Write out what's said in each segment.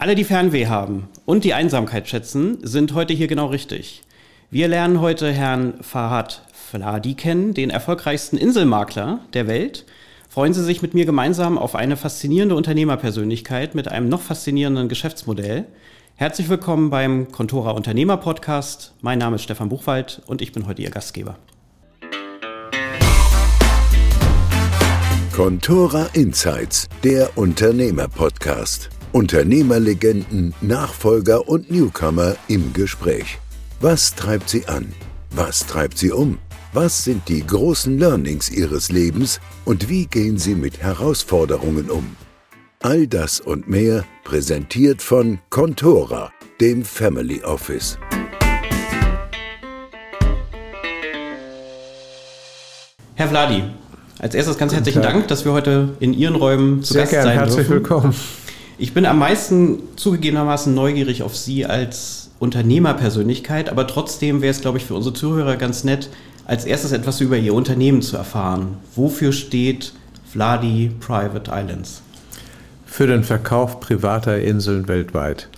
Alle, die Fernweh haben und die Einsamkeit schätzen, sind heute hier genau richtig. Wir lernen heute Herrn Fahad Fladi kennen, den erfolgreichsten Inselmakler der Welt. Freuen Sie sich mit mir gemeinsam auf eine faszinierende Unternehmerpersönlichkeit mit einem noch faszinierenden Geschäftsmodell. Herzlich willkommen beim Contora Unternehmer Podcast. Mein Name ist Stefan Buchwald und ich bin heute Ihr Gastgeber. Contora Insights, der Unternehmer Podcast. Unternehmerlegenden, Nachfolger und Newcomer im Gespräch. Was treibt sie an? Was treibt sie um? Was sind die großen Learnings ihres Lebens und wie gehen sie mit Herausforderungen um? All das und mehr präsentiert von Contora, dem Family Office. Herr Vladi, als erstes ganz herzlichen Dank, dass wir heute in Ihren Räumen zu Sehr Gast gern, sein herzlich dürfen. willkommen. Ich bin am meisten zugegebenermaßen neugierig auf Sie als Unternehmerpersönlichkeit, aber trotzdem wäre es, glaube ich, für unsere Zuhörer ganz nett, als erstes etwas über Ihr Unternehmen zu erfahren. Wofür steht Vladi Private Islands? Für den Verkauf privater Inseln weltweit.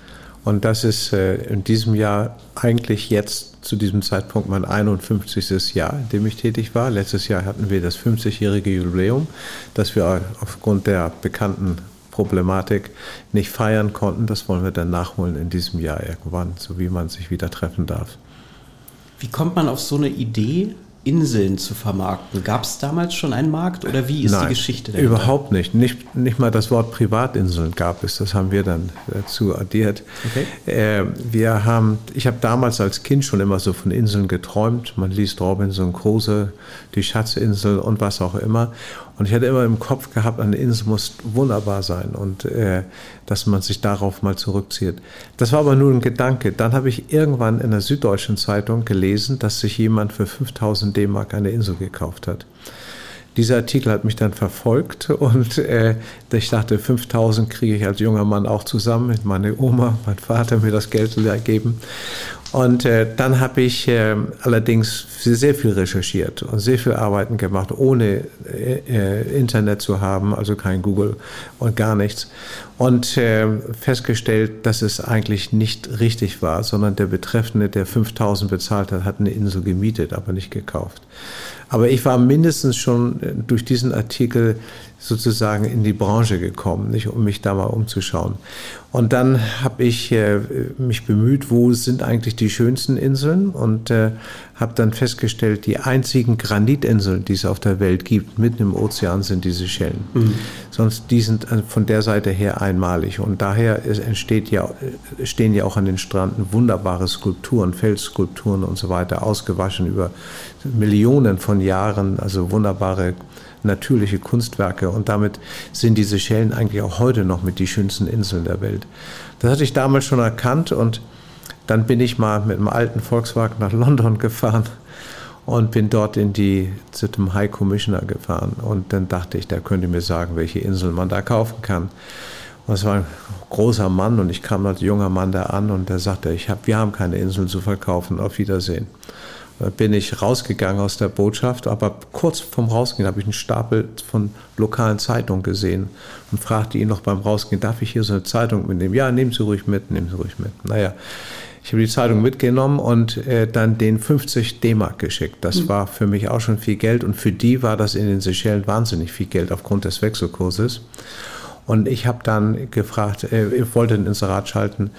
Und das ist äh, in diesem Jahr eigentlich jetzt zu diesem Zeitpunkt mein 51. Jahr, in dem ich tätig war. Letztes Jahr hatten wir das 50-jährige Jubiläum, das wir aufgrund der bekannten Problematik nicht feiern konnten. Das wollen wir dann nachholen in diesem Jahr irgendwann, so wie man sich wieder treffen darf. Wie kommt man auf so eine Idee, Inseln zu vermarkten? Gab es damals schon einen Markt oder wie ist Nein, die Geschichte dahinter? Überhaupt nicht. nicht. Nicht mal das Wort Privatinseln gab es. Das haben wir dann dazu addiert. Okay. Äh, wir haben, ich habe damals als Kind schon immer so von Inseln geträumt. Man liest Robinson Crusoe, die Schatzinsel und was auch immer. Und ich hatte immer im Kopf gehabt, eine Insel muss wunderbar sein und äh, dass man sich darauf mal zurückzieht. Das war aber nur ein Gedanke. Dann habe ich irgendwann in der Süddeutschen Zeitung gelesen, dass sich jemand für 5000 D-Mark eine Insel gekauft hat. Dieser Artikel hat mich dann verfolgt und äh, ich dachte, 5000 kriege ich als junger Mann auch zusammen. Meine Oma, mein Vater mir das Geld geben. Und äh, dann habe ich äh, allerdings sehr viel recherchiert und sehr viel Arbeiten gemacht, ohne äh, Internet zu haben, also kein Google und gar nichts. Und äh, festgestellt, dass es eigentlich nicht richtig war, sondern der Betreffende, der 5000 bezahlt hat, hat eine Insel gemietet, aber nicht gekauft. Aber ich war mindestens schon durch diesen Artikel sozusagen in die Branche gekommen, nicht, um mich da mal umzuschauen. Und dann habe ich äh, mich bemüht, wo sind eigentlich die schönsten Inseln und äh, habe dann festgestellt, die einzigen Granitinseln, die es auf der Welt gibt, mitten im Ozean, sind diese Schellen. Mhm. Sonst die sind von der Seite her einmalig und daher entsteht ja, stehen ja auch an den Stränden wunderbare Skulpturen, Felsskulpturen und so weiter, ausgewaschen über Millionen von Jahren, also wunderbare natürliche Kunstwerke und damit sind diese Schellen eigentlich auch heute noch mit die schönsten Inseln der Welt. Das hatte ich damals schon erkannt und dann bin ich mal mit einem alten Volkswagen nach London gefahren und bin dort in die zu dem High Commissioner gefahren und dann dachte ich, der könnte mir sagen, welche Insel man da kaufen kann. Und es war ein großer Mann und ich kam als junger Mann da an und der sagte, ich hab, wir haben keine Inseln zu verkaufen, auf Wiedersehen bin ich rausgegangen aus der Botschaft, aber kurz vorm Rausgehen habe ich einen Stapel von lokalen Zeitungen gesehen und fragte ihn noch beim Rausgehen, darf ich hier so eine Zeitung mitnehmen? Ja, nehmen Sie ruhig mit, nehmen Sie ruhig mit. Naja, ich habe die Zeitung mitgenommen und äh, dann den 50 D-Mark geschickt. Das mhm. war für mich auch schon viel Geld und für die war das in den Seychellen wahnsinnig viel Geld aufgrund des Wechselkurses. Und ich habe dann gefragt, äh, ich wollte ein Inserat schalten,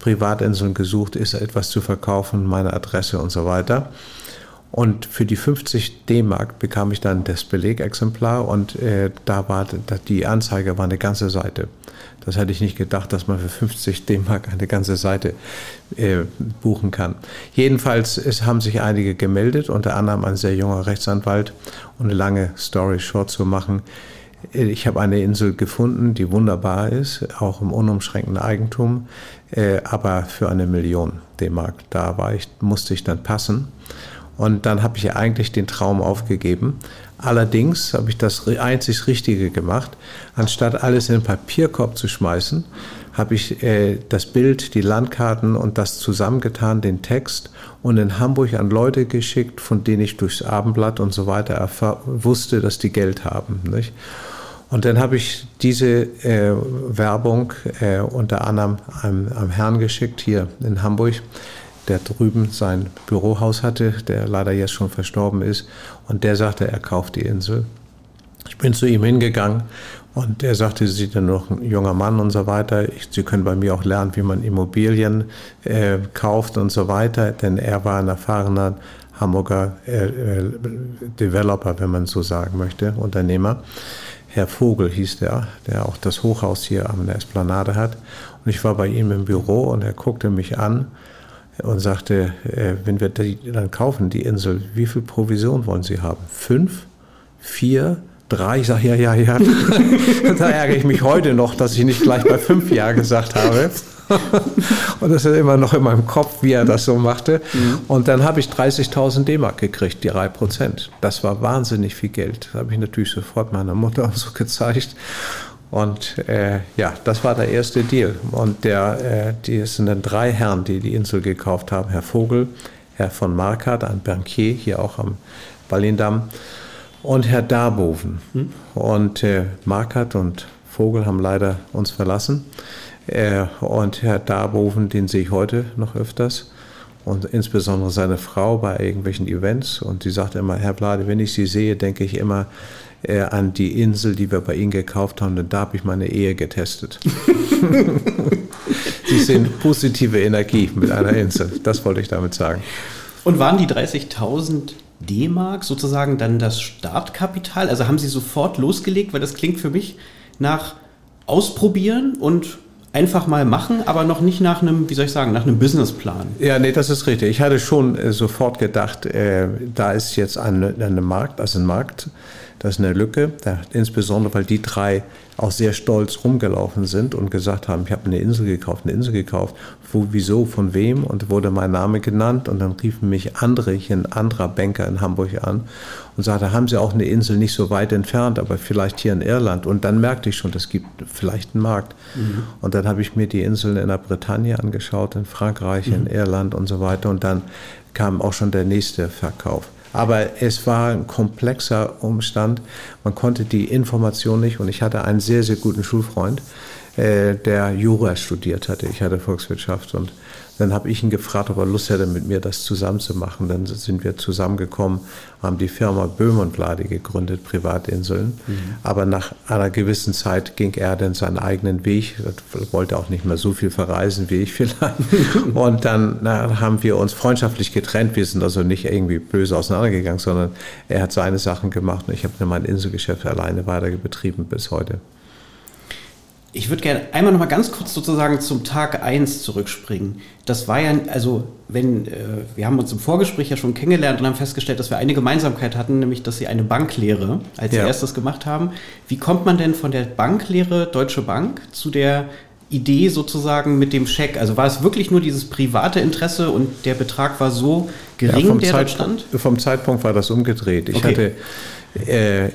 Privatinseln gesucht, ist etwas zu verkaufen, meine Adresse und so weiter. Und für die 50 D-Mark bekam ich dann das Belegexemplar und äh, da war die Anzeige war eine ganze Seite. Das hätte ich nicht gedacht, dass man für 50 D-Mark eine ganze Seite äh, buchen kann. Jedenfalls es haben sich einige gemeldet, unter anderem ein sehr junger Rechtsanwalt. Und eine lange Story short zu machen, ich habe eine Insel gefunden, die wunderbar ist, auch im unumschränkten Eigentum, äh, aber für eine Million D-Mark. Da war ich, musste ich dann passen. Und dann habe ich ja eigentlich den Traum aufgegeben. Allerdings habe ich das einzig Richtige gemacht. Anstatt alles in den Papierkorb zu schmeißen, habe ich äh, das Bild, die Landkarten und das zusammengetan, den Text und in Hamburg an Leute geschickt, von denen ich durchs Abendblatt und so weiter wusste, dass die Geld haben. Nicht? Und dann habe ich diese äh, Werbung äh, unter anderem einem, einem Herrn geschickt hier in Hamburg, der drüben sein Bürohaus hatte, der leider jetzt schon verstorben ist. Und der sagte, er kauft die Insel. Ich bin zu ihm hingegangen und er sagte, Sie sind ja noch ein junger Mann und so weiter. Ich, Sie können bei mir auch lernen, wie man Immobilien äh, kauft und so weiter. Denn er war ein erfahrener Hamburger äh, äh, Developer, wenn man so sagen möchte, Unternehmer. Herr Vogel hieß der, der auch das Hochhaus hier an der Esplanade hat. Und ich war bei ihm im Büro und er guckte mich an und sagte, äh, wenn wir die dann kaufen, die Insel, wie viel Provision wollen Sie haben? Fünf? Vier? Drei? Ich sage, ja, ja, ja. da ärgere ich mich heute noch, dass ich nicht gleich bei fünf Ja gesagt habe. und das ist immer noch in meinem Kopf, wie er das so machte. Mhm. Und dann habe ich 30.000 D-Mark gekriegt, die 3 Prozent. Das war wahnsinnig viel Geld. Das habe ich natürlich sofort meiner Mutter so gezeigt. Und äh, ja, das war der erste Deal. Und der, äh, die sind dann drei Herren, die die Insel gekauft haben. Herr Vogel, Herr von Markert, ein Bankier, hier auch am Ballindamm, und Herr Darboven. Hm. Und äh, Markert und Vogel haben leider uns verlassen. Äh, und Herr Darboven, den sehe ich heute noch öfters. Und insbesondere seine Frau bei irgendwelchen Events. Und sie sagt immer, Herr Blade, wenn ich Sie sehe, denke ich immer, äh, an die Insel, die wir bei Ihnen gekauft haben, denn da habe ich meine Ehe getestet. Sie sind positive Energie mit einer Insel, das wollte ich damit sagen. Und waren die 30.000 D-Mark sozusagen dann das Startkapital? Also haben Sie sofort losgelegt, weil das klingt für mich nach Ausprobieren und einfach mal machen, aber noch nicht nach einem, wie soll ich sagen, nach einem Businessplan. Ja, nee, das ist richtig. Ich hatte schon äh, sofort gedacht, äh, da ist jetzt ein, ein Markt, also ein Markt, das ist eine Lücke, da, insbesondere weil die drei auch sehr stolz rumgelaufen sind und gesagt haben, ich habe eine Insel gekauft, eine Insel gekauft. Wo, wieso, von wem? Und wurde mein Name genannt und dann riefen mich andere, hier ein anderer Banker in Hamburg an und sagte, haben Sie auch eine Insel nicht so weit entfernt, aber vielleicht hier in Irland. Und dann merkte ich schon, es gibt vielleicht einen Markt. Mhm. Und dann habe ich mir die Inseln in der Bretagne angeschaut, in Frankreich, mhm. in Irland und so weiter. Und dann kam auch schon der nächste Verkauf. Aber es war ein komplexer Umstand. Man konnte die Information nicht. Und ich hatte einen sehr, sehr guten Schulfreund, äh, der Jura studiert hatte. Ich hatte Volkswirtschaft und dann habe ich ihn gefragt, ob er Lust hätte, mit mir das zusammenzumachen. Dann sind wir zusammengekommen, haben die Firma Böhm und Blade gegründet, Privatinseln. Mhm. Aber nach einer gewissen Zeit ging er dann seinen eigenen Weg, er wollte auch nicht mehr so viel verreisen wie ich vielleicht. und dann na, haben wir uns freundschaftlich getrennt. Wir sind also nicht irgendwie böse auseinandergegangen, sondern er hat seine Sachen gemacht und ich habe dann mein Inselgeschäft alleine weiter betrieben bis heute. Ich würde gerne einmal noch mal ganz kurz sozusagen zum Tag 1 zurückspringen. Das war ja, also wenn, äh, wir haben uns im Vorgespräch ja schon kennengelernt und haben festgestellt, dass wir eine Gemeinsamkeit hatten, nämlich, dass Sie eine Banklehre als ja. erstes gemacht haben. Wie kommt man denn von der Banklehre Deutsche Bank zu der Idee sozusagen mit dem Scheck? Also war es wirklich nur dieses private Interesse und der Betrag war so gering, ja, der dort stand? Vom Zeitpunkt war das umgedreht. Ich okay. hatte äh,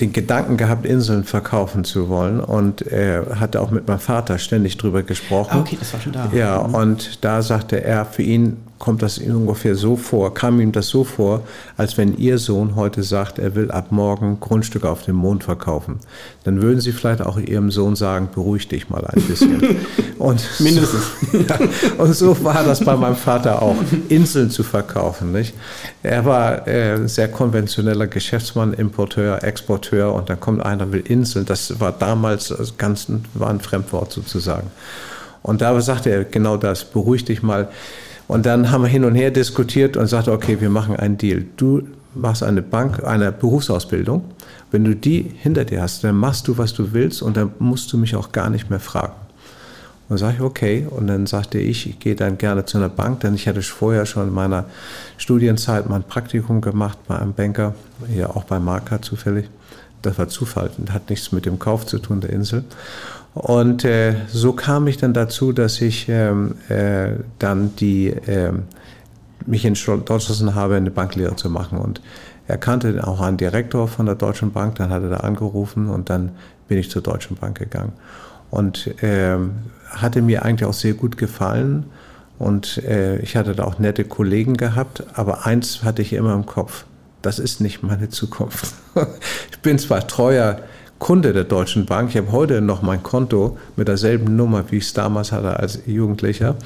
den Gedanken gehabt, Inseln verkaufen zu wollen und er hatte auch mit meinem Vater ständig drüber gesprochen. Ah, okay, das war schon da. Ja, mhm. und da sagte er, für ihn kommt das ungefähr so vor, kam ihm das so vor, als wenn Ihr Sohn heute sagt, er will ab morgen Grundstücke auf dem Mond verkaufen. Dann würden Sie vielleicht auch Ihrem Sohn sagen, beruhig dich mal ein bisschen. Und Mindestens. So, ja, und so war das bei meinem Vater auch, Inseln zu verkaufen. Nicht? Er war äh, ein sehr konventioneller Geschäftsmann, Importeur, Exporteur und dann kommt einer, will Inseln. Das war damals ganz war ein Fremdwort sozusagen. Und da sagte er genau das, beruhig dich mal. Und dann haben wir hin und her diskutiert und sagte, okay, wir machen einen Deal. Du machst eine Bank, eine Berufsausbildung. Wenn du die hinter dir hast, dann machst du, was du willst und dann musst du mich auch gar nicht mehr fragen. Und dann sage ich, okay. Und dann sagte ich, ich gehe dann gerne zu einer Bank, denn ich hatte vorher schon in meiner Studienzeit mal ein Praktikum gemacht bei einem Banker, hier auch bei Marka zufällig. Das war Zufall und hat nichts mit dem Kauf zu tun der Insel. Und äh, so kam ich dann dazu, dass ich ähm, äh, dann die, äh, mich entschlossen habe, eine Banklehre zu machen. Und er kannte auch einen Direktor von der Deutschen Bank, dann hat er da angerufen und dann bin ich zur Deutschen Bank gegangen. Und ähm, hatte mir eigentlich auch sehr gut gefallen. Und äh, ich hatte da auch nette Kollegen gehabt, aber eins hatte ich immer im Kopf, das ist nicht meine Zukunft. ich bin zwar treuer Kunde der Deutschen Bank. Ich habe heute noch mein Konto mit derselben Nummer, wie ich es damals hatte als Jugendlicher.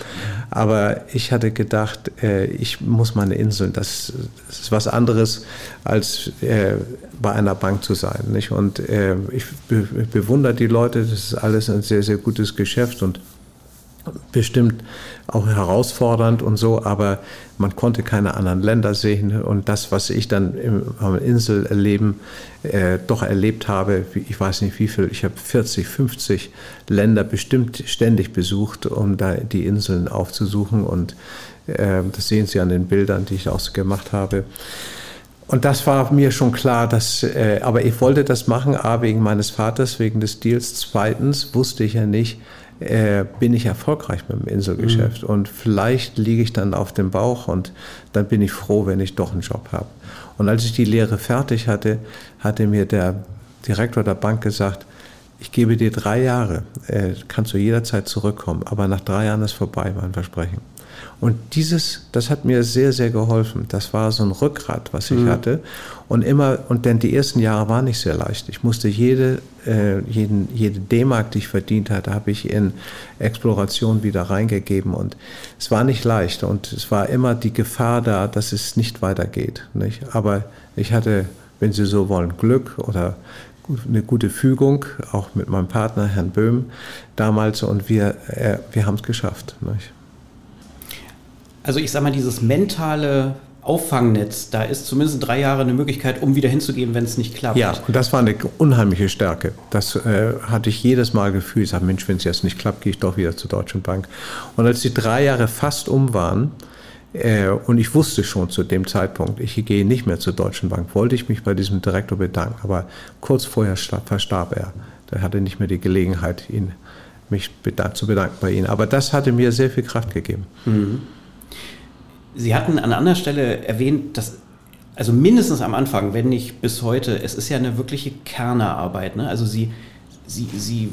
Aber ich hatte gedacht, äh, ich muss meine Inseln, das, das ist was anderes, als äh, bei einer Bank zu sein. Nicht? Und äh, ich bewundere die Leute, das ist alles ein sehr, sehr gutes Geschäft und bestimmt auch herausfordernd und so, aber man konnte keine anderen Länder sehen und das, was ich dann am Inselleben äh, doch erlebt habe, ich weiß nicht wie viel, ich habe 40, 50 Länder bestimmt ständig besucht, um da die Inseln aufzusuchen und äh, das sehen Sie an den Bildern, die ich auch so gemacht habe. Und das war mir schon klar, dass, äh, aber ich wollte das machen, A, wegen meines Vaters, wegen des Deals. Zweitens wusste ich ja nicht, äh, bin ich erfolgreich mit dem Inselgeschäft. Mhm. Und vielleicht liege ich dann auf dem Bauch und dann bin ich froh, wenn ich doch einen Job habe. Und als ich die Lehre fertig hatte, hatte mir der Direktor der Bank gesagt, ich gebe dir drei Jahre, äh, kannst du jederzeit zurückkommen, aber nach drei Jahren ist vorbei, mein Versprechen. Und dieses, das hat mir sehr, sehr geholfen. Das war so ein Rückgrat, was ich mhm. hatte. Und immer, und denn die ersten Jahre waren nicht sehr leicht. Ich musste jede, äh, jeden, jede D-Mark, die ich verdient hatte, habe ich in Exploration wieder reingegeben. Und es war nicht leicht. Und es war immer die Gefahr da, dass es nicht weitergeht. Nicht? Aber ich hatte, wenn Sie so wollen, Glück oder eine gute Fügung, auch mit meinem Partner, Herrn Böhm, damals. Und wir, äh, wir haben es geschafft. Nicht? Also ich sage mal, dieses mentale Auffangnetz, da ist zumindest drei Jahre eine Möglichkeit, um wieder hinzugeben, wenn es nicht klappt. Ja, und das war eine unheimliche Stärke. Das äh, hatte ich jedes Mal Gefühl. Ich sage, Mensch, wenn es jetzt nicht klappt, gehe ich doch wieder zur Deutschen Bank. Und als die drei Jahre fast um waren, äh, und ich wusste schon zu dem Zeitpunkt, ich gehe nicht mehr zur Deutschen Bank, wollte ich mich bei diesem Direktor bedanken. Aber kurz vorher verstarb er. Der hatte nicht mehr die Gelegenheit, ihn, mich zu bedanken bei ihm. Aber das hatte mir sehr viel Kraft gegeben. Mhm. Sie hatten an anderer Stelle erwähnt, dass, also mindestens am Anfang, wenn nicht bis heute, es ist ja eine wirkliche Kernerarbeit. Ne? Also Sie, Sie, Sie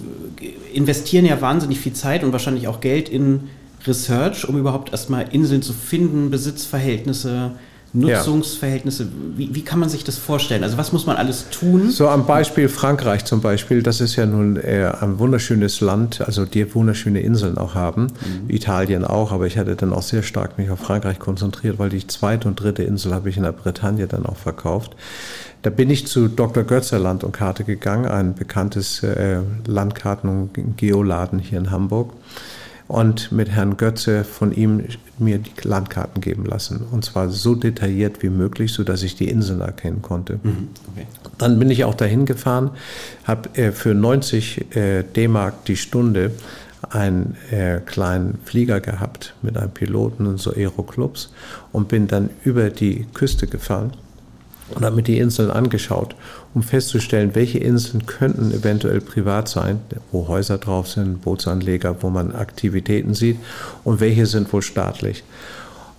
investieren ja wahnsinnig viel Zeit und wahrscheinlich auch Geld in Research, um überhaupt erstmal Inseln zu finden, Besitzverhältnisse, Nutzungsverhältnisse, wie, wie, kann man sich das vorstellen? Also was muss man alles tun? So am Beispiel Frankreich zum Beispiel, das ist ja nun äh, ein wunderschönes Land, also die wunderschöne Inseln auch haben, mhm. Italien auch, aber ich hatte dann auch sehr stark mich auf Frankreich konzentriert, weil die zweite und dritte Insel habe ich in der Bretagne dann auch verkauft. Da bin ich zu Dr. Götzer Land und Karte gegangen, ein bekanntes äh, Landkarten- und Geoladen hier in Hamburg und mit Herrn Götze von ihm mir die Landkarten geben lassen. Und zwar so detailliert wie möglich, sodass ich die Inseln erkennen konnte. Mhm, okay. Dann bin ich auch dahin gefahren, habe äh, für 90 äh, D-Mark die Stunde einen äh, kleinen Flieger gehabt mit einem Piloten und so Aeroclubs und bin dann über die Küste gefahren und habe mir die Inseln angeschaut, um festzustellen, welche Inseln könnten eventuell privat sein, wo Häuser drauf sind, Bootsanleger, wo man Aktivitäten sieht und welche sind wohl staatlich.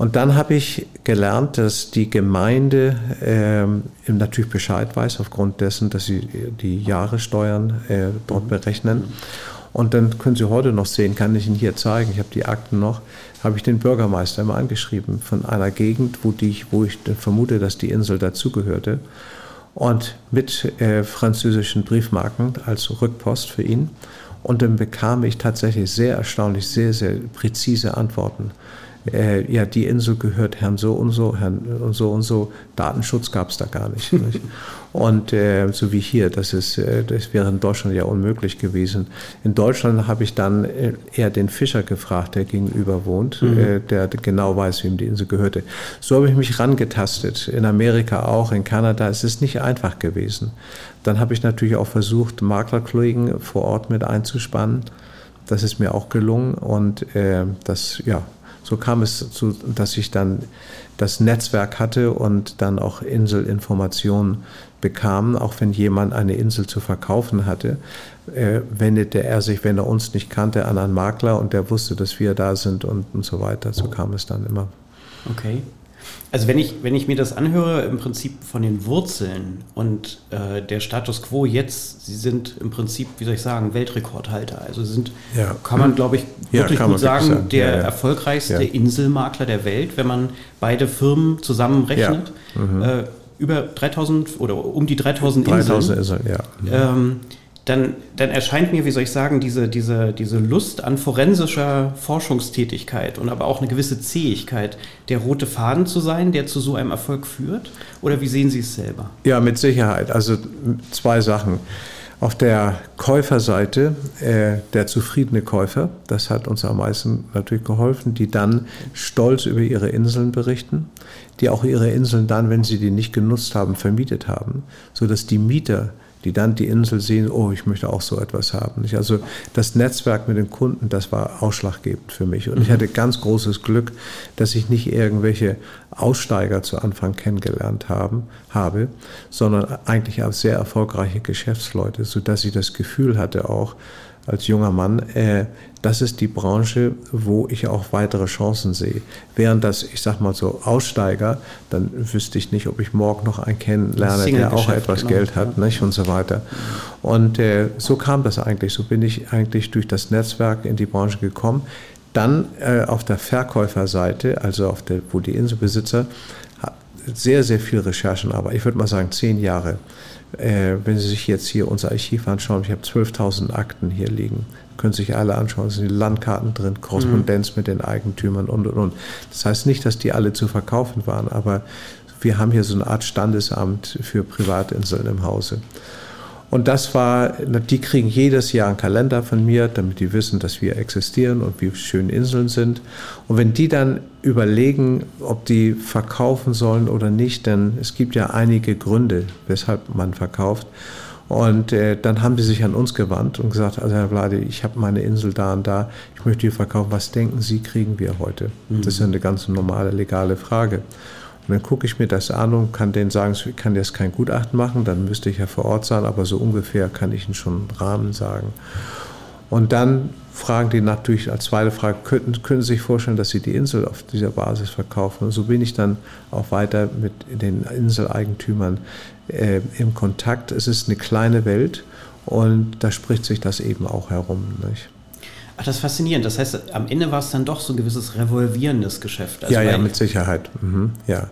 Und dann habe ich gelernt, dass die Gemeinde ähm, natürlich Bescheid weiß, aufgrund dessen, dass sie die Jahressteuern äh, dort berechnen. Und dann können Sie heute noch sehen, kann ich Ihnen hier zeigen, ich habe die Akten noch, habe ich den Bürgermeister immer angeschrieben von einer Gegend, wo, die, wo ich vermute, dass die Insel dazugehörte. Und mit äh, französischen Briefmarken als Rückpost für ihn. Und dann bekam ich tatsächlich sehr erstaunlich, sehr, sehr präzise Antworten äh, ja, die Insel gehört Herrn so und so, Herrn und so und so. Datenschutz gab es da gar nicht. nicht? Und äh, so wie hier, das, ist, äh, das wäre in Deutschland ja unmöglich gewesen. In Deutschland habe ich dann äh, eher den Fischer gefragt, der gegenüber wohnt, mhm. äh, der genau weiß, wem die Insel gehörte. So habe ich mich rangetastet. In Amerika auch, in Kanada. Es ist nicht einfach gewesen. Dann habe ich natürlich auch versucht, Maklerkollegen vor Ort mit einzuspannen. Das ist mir auch gelungen und das, ja, so kam es zu, dass ich dann das Netzwerk hatte und dann auch Inselinformationen bekam. Auch wenn jemand eine Insel zu verkaufen hatte, äh, wendete er sich, wenn er uns nicht kannte, an einen Makler und der wusste, dass wir da sind und, und so weiter. So kam es dann immer. Okay. Also wenn ich, wenn ich mir das anhöre, im Prinzip von den Wurzeln und äh, der Status quo jetzt, Sie sind im Prinzip, wie soll ich sagen, Weltrekordhalter. Also Sie sind, ja. kann man glaube ich wirklich ja, gut sagen, sagen, der ja, erfolgreichste Inselmakler der Welt, wenn man beide Firmen zusammenrechnet. Mhm. Äh, über 3000 oder um die 3000 Inseln. 3000 Inseln, ja. Ähm, dann, dann erscheint mir, wie soll ich sagen, diese, diese, diese Lust an forensischer Forschungstätigkeit und aber auch eine gewisse Zähigkeit, der rote Faden zu sein, der zu so einem Erfolg führt? Oder wie sehen Sie es selber? Ja, mit Sicherheit. Also zwei Sachen. Auf der Käuferseite äh, der zufriedene Käufer, das hat uns am meisten natürlich geholfen, die dann stolz über ihre Inseln berichten, die auch ihre Inseln dann, wenn sie die nicht genutzt haben, vermietet haben, sodass die Mieter die dann die Insel sehen, oh, ich möchte auch so etwas haben. Also das Netzwerk mit den Kunden, das war ausschlaggebend für mich. Und mhm. ich hatte ganz großes Glück, dass ich nicht irgendwelche Aussteiger zu Anfang kennengelernt haben, habe, sondern eigentlich auch sehr erfolgreiche Geschäftsleute, sodass ich das Gefühl hatte auch, als junger Mann, äh, das ist die Branche, wo ich auch weitere Chancen sehe. Während das, ich sag mal so, Aussteiger, dann wüsste ich nicht, ob ich morgen noch einen kennenlerne, der auch etwas genau. Geld hat, nicht, und so weiter. Und äh, so kam das eigentlich. So bin ich eigentlich durch das Netzwerk in die Branche gekommen. Dann äh, auf der Verkäuferseite, also auf der, wo die Inselbesitzer sehr, sehr viel Recherchen, aber ich würde mal sagen zehn Jahre äh, wenn Sie sich jetzt hier unser Archiv anschauen, ich habe 12.000 Akten hier liegen, können sich alle anschauen, es sind die Landkarten drin, Korrespondenz mhm. mit den Eigentümern und, und, und. Das heißt nicht, dass die alle zu verkaufen waren, aber wir haben hier so eine Art Standesamt für Privatinseln im Hause. Und das war, die kriegen jedes Jahr einen Kalender von mir, damit die wissen, dass wir existieren und wie schön Inseln sind. Und wenn die dann überlegen, ob die verkaufen sollen oder nicht, denn es gibt ja einige Gründe, weshalb man verkauft. Und äh, dann haben die sich an uns gewandt und gesagt, also Herr Vladi, ich habe meine Insel da und da, ich möchte die verkaufen. Was denken Sie, kriegen wir heute? Mhm. Das ist ja eine ganz normale legale Frage. Und dann gucke ich mir das an und kann denen sagen, ich kann jetzt kein Gutachten machen, dann müsste ich ja vor Ort sein, aber so ungefähr kann ich Ihnen schon einen Rahmen sagen. Und dann fragen die natürlich als zweite Frage, könnten, können Sie sich vorstellen, dass Sie die Insel auf dieser Basis verkaufen? Und so bin ich dann auch weiter mit den Inseleigentümern äh, im Kontakt. Es ist eine kleine Welt und da spricht sich das eben auch herum. Nicht? Ach, das ist faszinierend. Das heißt, am Ende war es dann doch so ein gewisses revolvierendes Geschäft. Also ja, ja, mit Sicherheit. Mhm, ja.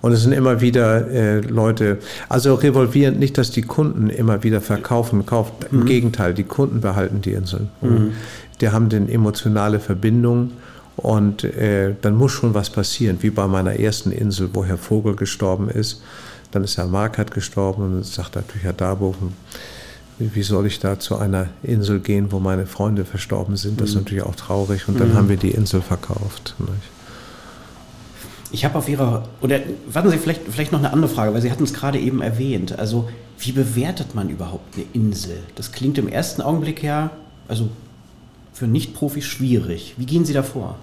Und es sind immer wieder äh, Leute, also revolvierend nicht, dass die Kunden immer wieder verkaufen, kaufen. Mhm. Im Gegenteil, die Kunden behalten die Inseln. Mhm. Die haben eine emotionale Verbindung und äh, dann muss schon was passieren, wie bei meiner ersten Insel, wo Herr Vogel gestorben ist. Dann ist Herr Markert gestorben und sagt natürlich Herr Darboven, wie soll ich da zu einer Insel gehen, wo meine Freunde verstorben sind? Das ist mhm. natürlich auch traurig. Und dann mhm. haben wir die Insel verkauft. Nicht? Ich habe auf Ihrer, oder warten Sie, vielleicht, vielleicht noch eine andere Frage, weil Sie hatten es gerade eben erwähnt. Also, wie bewertet man überhaupt eine Insel? Das klingt im ersten Augenblick ja, also für Nicht-Profis schwierig. Wie gehen Sie da vor?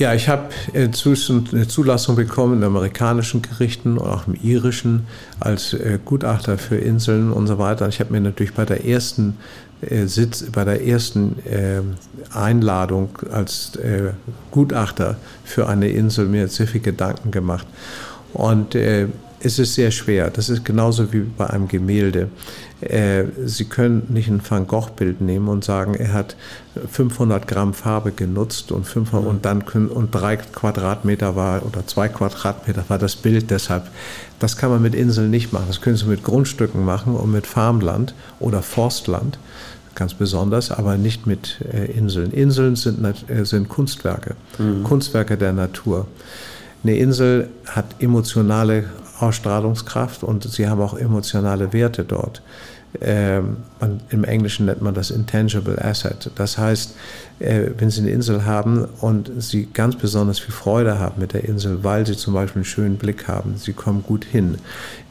Ja, ich habe äh, eine Zulassung bekommen in amerikanischen Gerichten und auch im irischen als äh, Gutachter für Inseln und so weiter. Ich habe mir natürlich bei der ersten Sitz, bei der ersten Einladung als Gutachter für eine Insel mir sehr viel Gedanken gemacht. Und es ist sehr schwer. Das ist genauso wie bei einem Gemälde. Äh, Sie können nicht ein Van Gogh-Bild nehmen und sagen, er hat 500 Gramm Farbe genutzt und, 500, und dann können, und drei Quadratmeter war oder zwei Quadratmeter war das Bild. Deshalb, das kann man mit Inseln nicht machen. Das können Sie mit Grundstücken machen und mit Farmland oder Forstland ganz besonders, aber nicht mit äh, Inseln. Inseln sind, äh, sind Kunstwerke, mhm. Kunstwerke der Natur. Eine Insel hat emotionale Ausstrahlungskraft und sie haben auch emotionale Werte dort. Ähm, Im Englischen nennt man das Intangible Asset. Das heißt, äh, wenn Sie eine Insel haben und Sie ganz besonders viel Freude haben mit der Insel, weil Sie zum Beispiel einen schönen Blick haben, Sie kommen gut hin,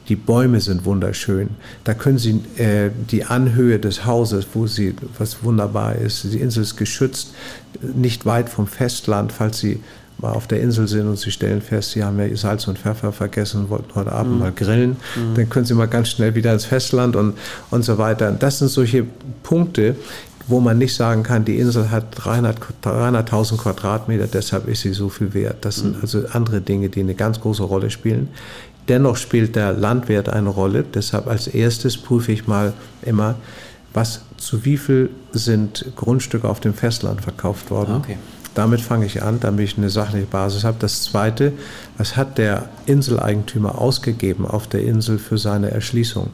die Bäume sind wunderschön. Da können Sie äh, die Anhöhe des Hauses, wo Sie, was wunderbar ist, die Insel ist geschützt, nicht weit vom Festland, falls Sie mal auf der Insel sind und Sie stellen fest, Sie haben ja Salz und Pfeffer vergessen und wollten heute Abend mhm. mal grillen, mhm. dann können Sie mal ganz schnell wieder ins Festland und, und so weiter. Das sind solche Punkte, wo man nicht sagen kann, die Insel hat 300.000 300 Quadratmeter, deshalb ist sie so viel wert. Das sind mhm. also andere Dinge, die eine ganz große Rolle spielen. Dennoch spielt der Landwert eine Rolle. Deshalb als erstes prüfe ich mal immer, was zu wie viel sind Grundstücke auf dem Festland verkauft worden. Okay Damit fange ich an, damit ich eine sachliche Basis habe. Das Zweite, was hat der Inseleigentümer ausgegeben auf der Insel für seine Erschließung?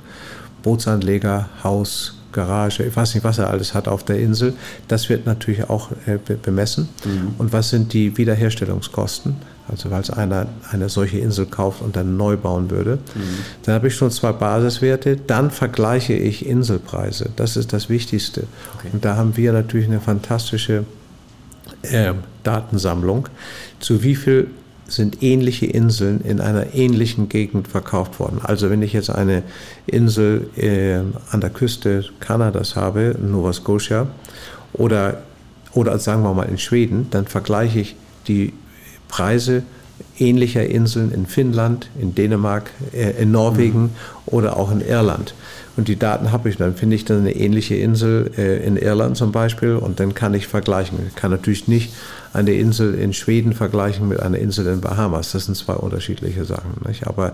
Bootsanleger, Haus, Garage, ich weiß nicht, was er alles hat auf der Insel. Das wird natürlich auch äh, bemessen. Mhm. Und was sind die Wiederherstellungskosten? Also weil es einer eine solche Insel kauft und dann neu bauen würde. Mhm. Dann habe ich schon zwei Basiswerte. Dann vergleiche ich Inselpreise. Das ist das Wichtigste. Okay. Und da haben wir natürlich eine fantastische äh, Datensammlung. Zu wie viel sind ähnliche Inseln in einer ähnlichen Gegend verkauft worden. Also wenn ich jetzt eine Insel äh, an der Küste Kanadas habe, Nova Scotia, oder, oder sagen wir mal in Schweden, dann vergleiche ich die Preise ähnlicher Inseln in Finnland, in Dänemark, äh, in Norwegen mhm. oder auch in Irland. Und die Daten habe ich, dann finde ich dann eine ähnliche Insel äh, in Irland zum Beispiel und dann kann ich vergleichen. Ich kann natürlich nicht eine Insel in Schweden vergleichen mit einer Insel in Bahamas. Das sind zwei unterschiedliche Sachen. Nicht? Aber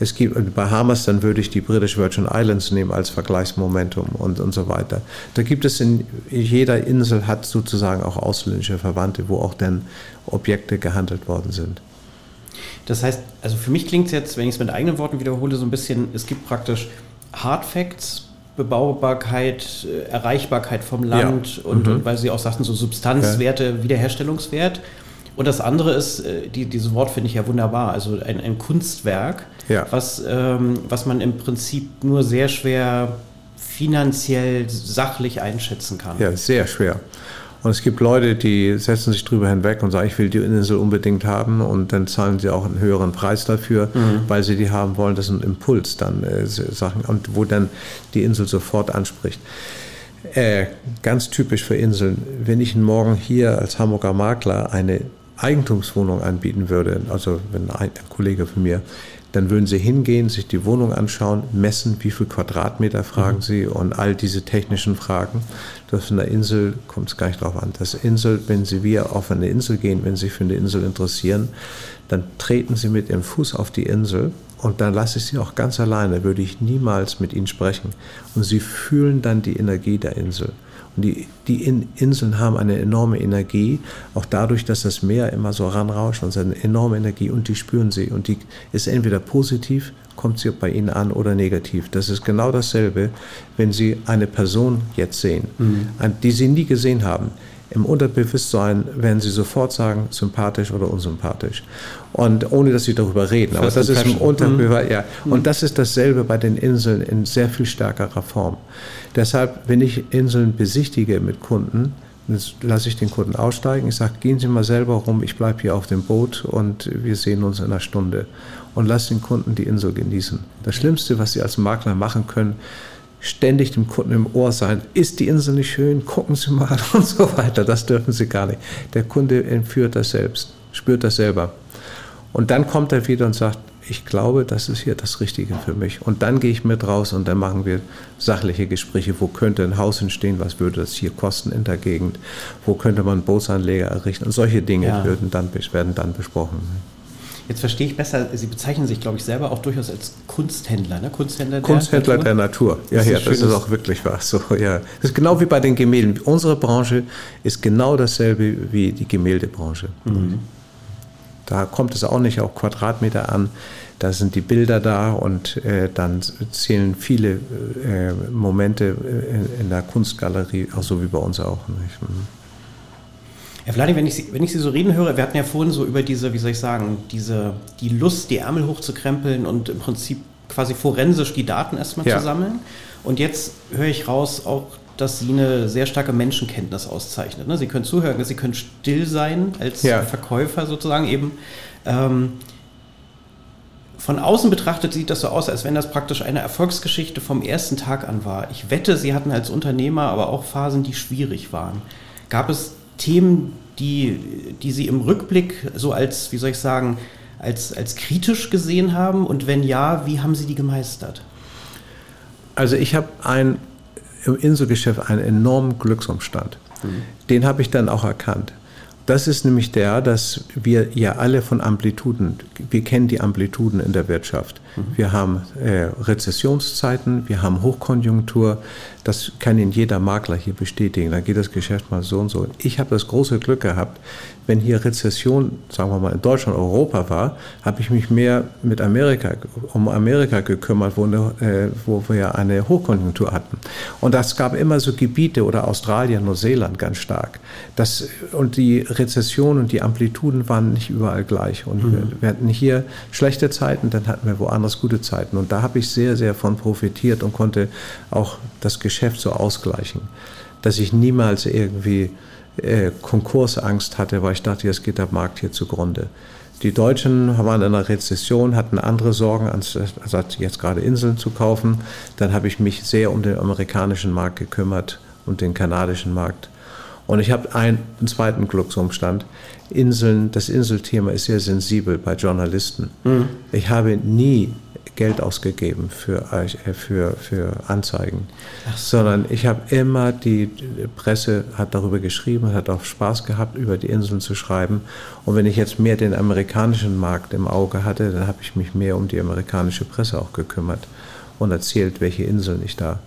es gibt in Bahamas, dann würde ich die British Virgin Islands nehmen als Vergleichsmomentum und, und so weiter. Da gibt es in jeder Insel hat sozusagen auch ausländische Verwandte, wo auch dann Objekte gehandelt worden sind. Das heißt, also für mich klingt es jetzt, wenn ich es mit eigenen Worten wiederhole, so ein bisschen, es gibt praktisch Hard Facts, Bebaubarkeit, äh, Erreichbarkeit vom Land ja. und, mhm. und, weil Sie auch sagten, so Substanzwerte, okay. Wiederherstellungswert. Und das andere ist, äh, die, dieses Wort finde ich ja wunderbar, also ein, ein Kunstwerk, ja. was, ähm, was man im Prinzip nur sehr schwer finanziell sachlich einschätzen kann. Ja, sehr schwer. Und es gibt Leute, die setzen sich drüber hinweg und sagen, ich will die Insel unbedingt haben und dann zahlen sie auch einen höheren Preis dafür, mhm. weil sie die haben wollen. Das ist ein Impuls dann, äh, Sachen, und wo dann die Insel sofort anspricht. Äh, ganz typisch für Inseln, wenn ich morgen hier als Hamburger Makler eine Eigentumswohnung anbieten würde, also wenn ein, ein Kollege von mir dann würden Sie hingehen, sich die Wohnung anschauen, messen, wie viel Quadratmeter fragen mhm. Sie und all diese technischen Fragen. Das von der Insel kommt es gar nicht drauf an. Das Insel, wenn Sie wir auf eine Insel gehen, wenn Sie sich für eine Insel interessieren, dann treten Sie mit Ihrem Fuß auf die Insel und dann lasse ich Sie auch ganz alleine, würde ich niemals mit Ihnen sprechen. Und Sie fühlen dann die Energie der Insel. Und die, die Inseln haben eine enorme Energie, auch dadurch, dass das Meer immer so ranrauscht und eine enorme Energie und die spüren sie. Und die ist entweder positiv, kommt sie bei ihnen an oder negativ. Das ist genau dasselbe, wenn sie eine Person jetzt sehen, mhm. die sie nie gesehen haben. Im Unterbewusstsein werden sie sofort sagen, sympathisch oder unsympathisch. Und ohne dass sie darüber reden. Aber das ist im Unterbewusstsein, mhm. ja. Und das ist dasselbe bei den Inseln in sehr viel stärkerer Form. Deshalb, wenn ich Inseln besichtige mit Kunden, lasse ich den Kunden aussteigen. Ich sage, gehen Sie mal selber rum, ich bleibe hier auf dem Boot und wir sehen uns in einer Stunde. Und lasse den Kunden die Insel genießen. Das Schlimmste, was Sie als Makler machen können, ständig dem Kunden im Ohr sein. Ist die Insel nicht schön? Gucken Sie mal und so weiter. Das dürfen Sie gar nicht. Der Kunde entführt das selbst, spürt das selber. Und dann kommt er wieder und sagt, ich glaube, das ist hier das Richtige für mich. Und dann gehe ich mit raus und dann machen wir sachliche Gespräche. Wo könnte ein Haus entstehen? Was würde das hier kosten in der Gegend? Wo könnte man Bootsanleger errichten? Und solche Dinge ja. werden, dann, werden dann besprochen. Jetzt verstehe ich besser, Sie bezeichnen sich, glaube ich, selber auch durchaus als Kunsthändler, ne? Kunsthändler, Kunsthändler der Natur. Der Natur. Ja, ja, das ist auch wirklich wahr. So, ja. Das ist genau wie bei den Gemälden. Unsere Branche ist genau dasselbe wie die Gemäldebranche. Mhm. Da kommt es auch nicht auf Quadratmeter an. Da sind die Bilder da und äh, dann zählen viele äh, Momente in, in, der Kunstgalerie, auch so wie bei uns auch. Nicht? Mhm. Herr Vladi, wenn ich, Sie, wenn ich Sie so reden höre, wir hatten ja vorhin so über diese, wie soll ich sagen, diese, die Lust, die Ärmel hochzukrempeln und im Prinzip quasi forensisch die Daten erstmal ja. zu sammeln. Und jetzt höre ich raus auch, dass Sie eine sehr starke Menschenkenntnis auszeichnet. Ne? Sie können zuhören, Sie können still sein als ja. Verkäufer sozusagen eben. Ähm, von außen betrachtet sieht das so aus, als wenn das praktisch eine Erfolgsgeschichte vom ersten Tag an war. Ich wette, Sie hatten als Unternehmer aber auch Phasen, die schwierig waren. Gab es Themen, die, die Sie im Rückblick so als, wie soll ich sagen, als, als kritisch gesehen haben? Und wenn ja, wie haben Sie die gemeistert? Also ich habe ein, im Inselgeschäft einen enormen Glücksumstand. Mhm. Den habe ich dann auch erkannt. Das ist nämlich der, dass wir ja alle von Amplituden, wir kennen die Amplituden in der Wirtschaft. Mhm. Wir haben äh, Rezessionszeiten, wir haben Hochkonjunktur. Das kann Ihnen jeder Makler hier bestätigen. Da geht das Geschäft mal so und so. Ich habe das große Glück gehabt, wenn hier Rezession, sagen wir mal, in Deutschland, Europa war, habe ich mich mehr mit Amerika, um Amerika gekümmert, wo, eine, äh, wo wir eine Hochkonjunktur hatten. Und das gab immer so Gebiete oder Australien, Neuseeland ganz stark. Das, und die Rezession und die Amplituden waren nicht überall gleich. Und mhm. wir, wir, hatten hier schlechte Zeiten, dann hatten wir woanders gute Zeiten. Und da habe ich sehr, sehr von profitiert und konnte auch das Geschäft so ausgleichen, dass ich niemals irgendwie äh, Konkursangst hatte, weil ich dachte, jetzt geht der Markt hier zugrunde. Die Deutschen waren in einer Rezession, hatten andere Sorgen, als, als jetzt gerade Inseln zu kaufen. Dann habe ich mich sehr um den amerikanischen Markt gekümmert und den kanadischen Markt. Und ich habe einen, einen zweiten Glücksumstand. Inseln, das Inselthema ist sehr sensibel bei Journalisten. Mhm. Ich habe nie Geld ausgegeben für, äh, für, für Anzeigen, so. sondern ich habe immer, die Presse hat darüber geschrieben, hat auch Spaß gehabt, über die Inseln zu schreiben. Und wenn ich jetzt mehr den amerikanischen Markt im Auge hatte, dann habe ich mich mehr um die amerikanische Presse auch gekümmert und erzählt, welche Inseln ich da.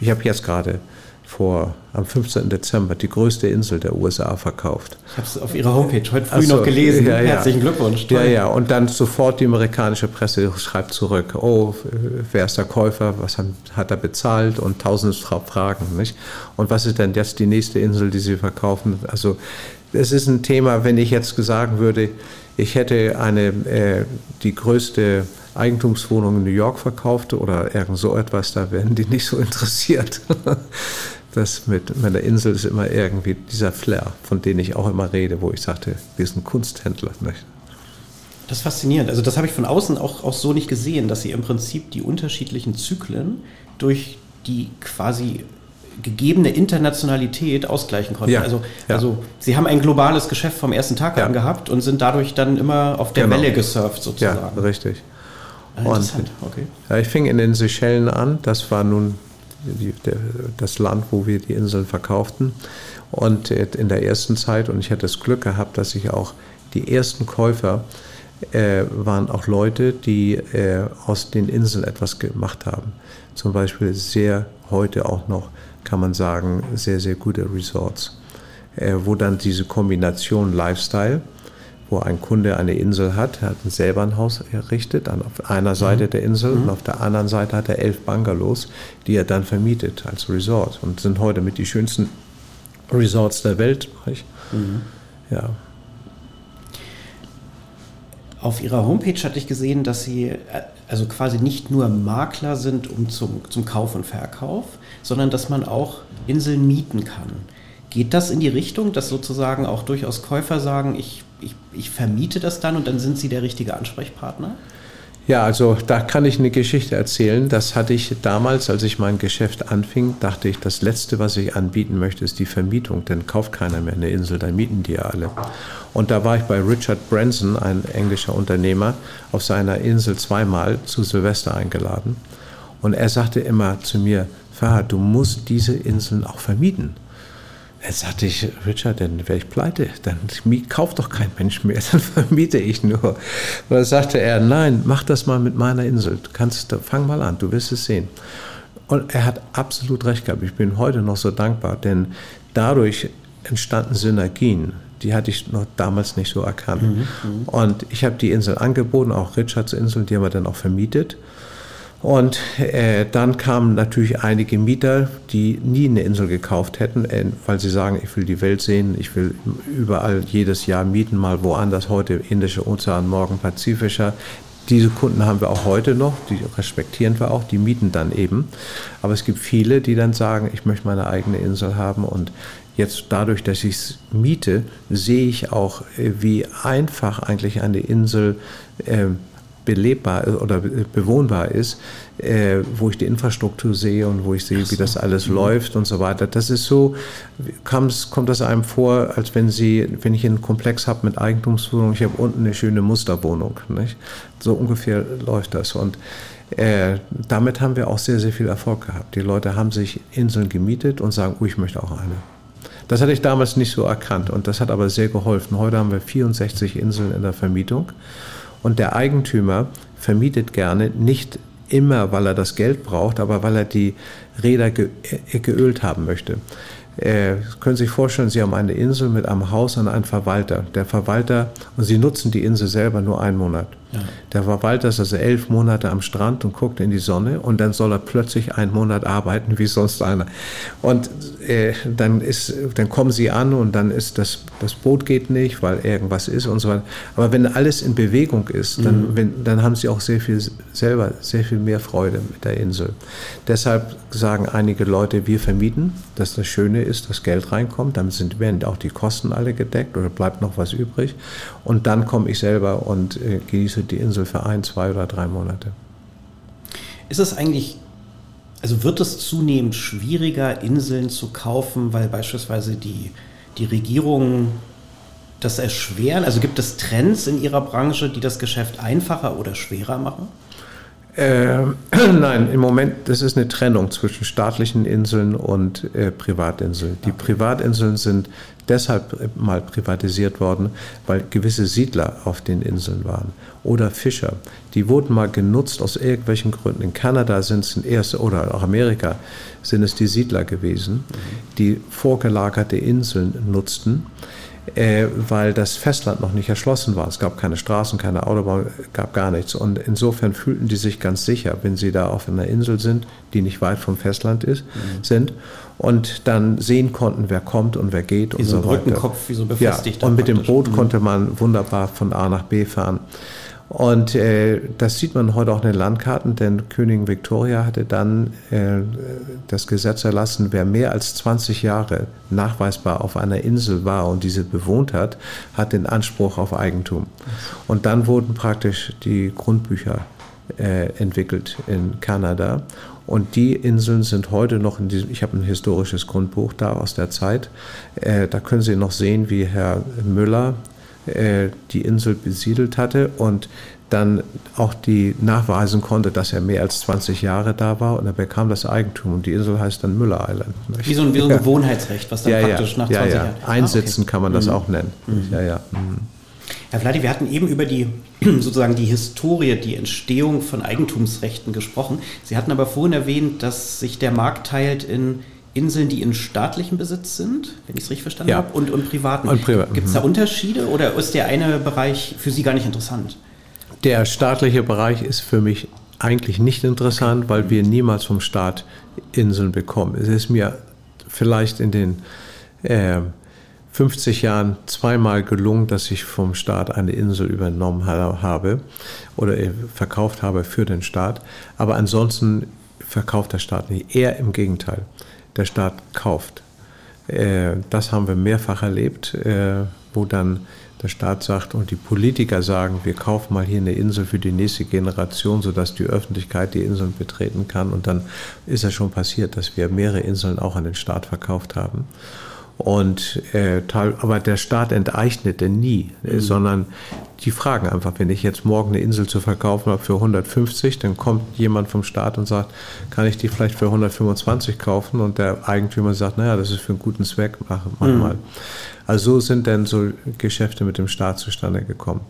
Ich habe jetzt gerade vor am 15. Dezember die größte Insel der USA verkauft. Ich habe es auf Ihrer Homepage heute früh so, noch gelesen. Ja, ja. Herzlichen Glückwunsch. Toll. Ja, ja. Und dann sofort die amerikanische Presse schreibt zurück: Oh, wer ist der Käufer? Was hat er bezahlt? Und tausende Fragen. Nicht? Und was ist denn jetzt die nächste Insel, die Sie verkaufen? Also, es ist ein Thema, wenn ich jetzt sagen würde, ich hätte eine, äh, die größte Eigentumswohnung in New York verkauft oder irgend so etwas, da werden die nicht so interessiert. Das mit meiner Insel ist immer irgendwie dieser Flair, von dem ich auch immer rede, wo ich sagte, wir sind Kunsthändler. Nicht? Das ist faszinierend. Also das habe ich von außen auch, auch so nicht gesehen, dass sie im Prinzip die unterschiedlichen Zyklen durch die quasi gegebene Internationalität ausgleichen konnten. Ja, also, ja. also sie haben ein globales Geschäft vom ersten Tag ja. an gehabt und sind dadurch dann immer auf der genau. Welle gesurft sozusagen. Ja, richtig. Ah, interessant, und, okay. Ja, ich fing in den Seychellen an. Das war nun die, der, das Land, wo wir die Inseln verkauften. Und in der ersten Zeit, und ich hatte das Glück gehabt, dass ich auch die ersten Käufer äh, waren auch Leute, die äh, aus den Inseln etwas gemacht haben. Zum Beispiel sehr heute auch noch, kann man sagen, sehr, sehr gute Resorts, äh, wo dann diese Kombination Lifestyle, wo ein Kunde eine Insel hat, er hat selber ein Haus errichtet, dann auf einer Seite mhm. der Insel mhm. und auf der anderen Seite hat er elf Bungalows, die er dann vermietet als Resort und sind heute mit die schönsten Resorts der Welt. Mhm. Ja. Auf Ihrer Homepage hatte ich gesehen, dass Sie äh, also quasi nicht nur Makler sind um zum, zum Kauf und Verkauf, sondern dass man auch Inseln mieten kann. Geht das in die Richtung, dass sozusagen auch durchaus Käufer sagen, ich ich, ich vermiete das dann und dann sind Sie der richtige Ansprechpartner? Ja, also da kann ich eine Geschichte erzählen. Das hatte ich damals, als ich mein Geschäft anfing, dachte ich, das Letzte, was ich anbieten möchte, ist die Vermietung. Denn kauft keiner mehr eine Insel, dann mieten die ja alle. Und da war ich bei Richard Branson, ein englischer Unternehmer, auf seiner Insel zweimal zu Silvester eingeladen. Und er sagte immer zu mir, Farhad, du musst diese Inseln auch vermieten. Jetzt sagte ich, Richard, dann wäre ich pleite. Dann kauft doch kein Mensch mehr, dann vermiete ich nur. Und dann sagte er, nein, mach das mal mit meiner Insel. Du kannst, fang mal an, du wirst es sehen. Und er hat absolut recht gehabt. Ich bin heute noch so dankbar, denn dadurch entstanden Synergien. Die hatte ich noch damals nicht so erkannt. Mhm, mhm. und ich habe die Insel angeboten, auch Richards Insel, die haben wir dann auch vermietet. Und äh, dann kamen natürlich einige Mieter, die nie eine Insel gekauft hätten, äh, weil sie sagen, ich will die Welt sehen, ich will überall jedes Jahr mieten, mal woanders, heute Indische Ozean, morgen Pazifischer. Diese Kunden haben wir auch heute noch, die respektieren wir auch, die mieten dann eben. Aber es gibt viele, die dann sagen, ich möchte meine eigene Insel haben und jetzt dadurch, dass ich es miete, sehe ich auch, äh, wie einfach eigentlich eine Insel äh, belebbar oder bewohnbar ist, äh, wo ich die Infrastruktur sehe und wo ich sehe, so. wie das alles mhm. läuft und so weiter. Das ist so, kommt das einem vor, als wenn Sie, wenn ich einen Komplex habe mit Eigentumswohnung, ich habe unten eine schöne Musterwohnung. Nicht? So ungefähr läuft das. Und äh, damit haben wir auch sehr, sehr viel Erfolg gehabt. Die Leute haben sich Inseln gemietet und sagen, oh, ich möchte auch eine. Das hatte ich damals nicht so erkannt und das hat aber sehr geholfen. Heute haben wir 64 Inseln in der Vermietung und der Eigentümer vermietet gerne nicht immer, weil er das Geld braucht, aber weil er die Räder ge äh, geölt haben möchte. Äh, können Sie sich vorstellen, Sie haben eine Insel mit einem Haus und einen Verwalter. Der Verwalter, und Sie nutzen die Insel selber nur einen Monat. Ja. Der Verwalter ist also elf Monate am Strand und guckt in die Sonne und dann soll er plötzlich einen Monat arbeiten wie sonst einer. Und äh, dann, ist, dann kommen sie an und dann ist das, das Boot geht nicht, weil irgendwas ist und so weiter. Aber wenn alles in Bewegung ist, dann, mhm. wenn, dann haben sie auch sehr viel selber sehr viel mehr Freude mit der Insel. Deshalb sagen einige Leute, wir vermieten, dass das Schöne ist, dass Geld reinkommt, dann sind, werden auch die Kosten alle gedeckt oder bleibt noch was übrig. Und dann komme ich selber und äh, genieße die Insel für ein, zwei oder drei Monate. Ist es eigentlich, also wird es zunehmend schwieriger, Inseln zu kaufen, weil beispielsweise die, die Regierungen das erschweren? Also gibt es Trends in Ihrer Branche, die das Geschäft einfacher oder schwerer machen? Äh, nein, im Moment, das ist eine Trennung zwischen staatlichen Inseln und äh, Privatinseln. Die. Privatinseln sind deshalb mal privatisiert worden, weil gewisse Siedler auf den Inseln waren oder Fischer. Die wurden mal genutzt aus irgendwelchen Gründen. In Kanada sind es erste oder auch Amerika sind es die Siedler gewesen, die vorgelagerte Inseln nutzten äh, weil das Festland noch nicht erschlossen war. Es gab keine Straßen, keine Autobahn, gab gar nichts. Und insofern fühlten die sich ganz sicher, wenn sie da auf einer Insel sind, die nicht weit vom Festland ist, mhm. sind und dann sehen konnten, wer kommt und wer geht wie und so, so weiter. Rückenkopf, wie so befestigt. Ja, und mit dem Boot mhm. konnte man wunderbar von A nach B fahren. Und äh, das sieht man heute auch in den Landkarten, denn Königin Victoria hatte dann äh, das Gesetz erlassen, wer mehr als 20 Jahre nachweisbar auf einer Insel war und diese bewohnt hat, hat den Anspruch auf Eigentum. Und dann wurden praktisch die Grundbücher äh, entwickelt in Kanada. Und die Inseln sind heute noch in diesem, ich habe ein historisches Grundbuch da aus der Zeit, äh, da können Sie noch sehen, wie Herr Müller die Insel besiedelt hatte und dann auch die nachweisen konnte, dass er mehr als 20 Jahre da war und er bekam das Eigentum und die Insel heißt dann Müller Island. Wie so ein, wie so ein Gewohnheitsrecht, was dann ja, praktisch ja, nach 20 ja, Jahren. Einsitzen ah, okay. kann man das mhm. auch nennen. Mhm. Ja, ja. Mhm. Herr Vladi, wir hatten eben über die sozusagen die Historie, die Entstehung von Eigentumsrechten gesprochen. Sie hatten aber vorhin erwähnt, dass sich der Markt teilt in Inseln, die in staatlichem Besitz sind, wenn ich es richtig verstanden ja. habe, und, und privaten. Und privat. Gibt es da mhm. Unterschiede oder ist der eine Bereich für Sie gar nicht interessant? Der staatliche Bereich ist für mich eigentlich nicht interessant, weil wir niemals vom Staat Inseln bekommen. Es ist mir vielleicht in den äh, 50 Jahren zweimal gelungen, dass ich vom Staat eine Insel übernommen habe oder äh, verkauft habe für den Staat. Aber ansonsten verkauft der Staat nicht. Eher im Gegenteil der Staat kauft. Äh, das haben wir mehrfach erlebt, äh, wo dann der Staat sagt und die Politiker sagen, wir kaufen mal hier eine Insel für die nächste Generation, sodass die Öffentlichkeit die Inseln betreten kann. Und dann ist es schon passiert, dass wir mehrere Inseln auch an den Staat verkauft haben. Und äh, aber der Staat enteignete nie, mhm. sondern die fragen einfach, wenn ich jetzt morgen eine Insel zu verkaufen habe für 150, dann kommt jemand vom Staat und sagt, kann ich die vielleicht für 125 kaufen? Und der Eigentümer sagt, naja, das ist für einen guten Zweck, mach, mach mhm. mal. Also so sind dann so Geschäfte mit dem Staat zustande gekommen.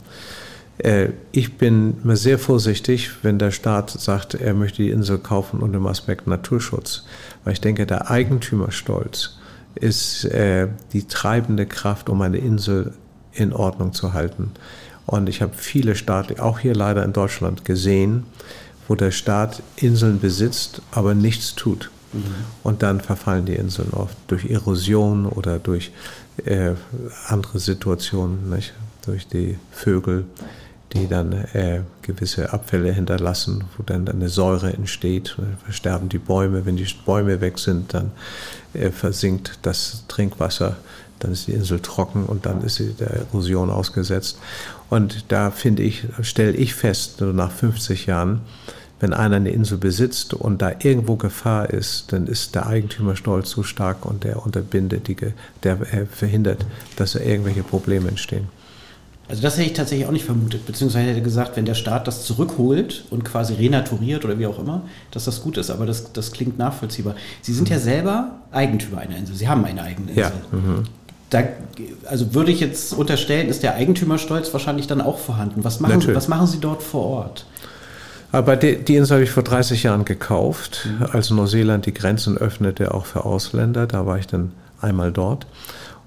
Äh, ich bin mir sehr vorsichtig, wenn der Staat sagt, er möchte die Insel kaufen unter dem Aspekt Naturschutz, weil ich denke, der Eigentümerstolz, ist äh, die treibende Kraft, um eine Insel in Ordnung zu halten. Und ich habe viele Staaten, auch hier leider in Deutschland, gesehen, wo der Staat Inseln besitzt, aber nichts tut. Mhm. Und dann verfallen die Inseln oft durch Erosion oder durch äh, andere Situationen, nicht? durch die Vögel, die dann äh, gewisse Abfälle hinterlassen, wo dann eine Säure entsteht. Versterben die Bäume. Wenn die Bäume weg sind, dann äh, versinkt das Trinkwasser, dann ist die Insel trocken und dann ist sie der Erosion ausgesetzt. Und da finde ich, stelle ich fest, so nach 50 Jahren, wenn einer eine Insel besitzt und da irgendwo Gefahr ist, dann ist der Eigentümerstolz so stark und der unterbindet, die, der verhindert, dass da irgendwelche Probleme entstehen. Also das hätte ich tatsächlich auch nicht vermutet, beziehungsweise hätte gesagt, wenn der Staat das zurückholt und quasi renaturiert oder wie auch immer, dass das gut ist, aber das, das klingt nachvollziehbar. Sie sind mhm. ja selber Eigentümer einer Insel, Sie haben eine eigene Insel. Ja. Mhm. Da, also würde ich jetzt unterstellen, ist der Eigentümerstolz wahrscheinlich dann auch vorhanden. Was machen, was machen Sie dort vor Ort? Aber die, die Insel habe ich vor 30 Jahren gekauft, mhm. als Neuseeland die Grenzen öffnete, auch für Ausländer. Da war ich dann einmal dort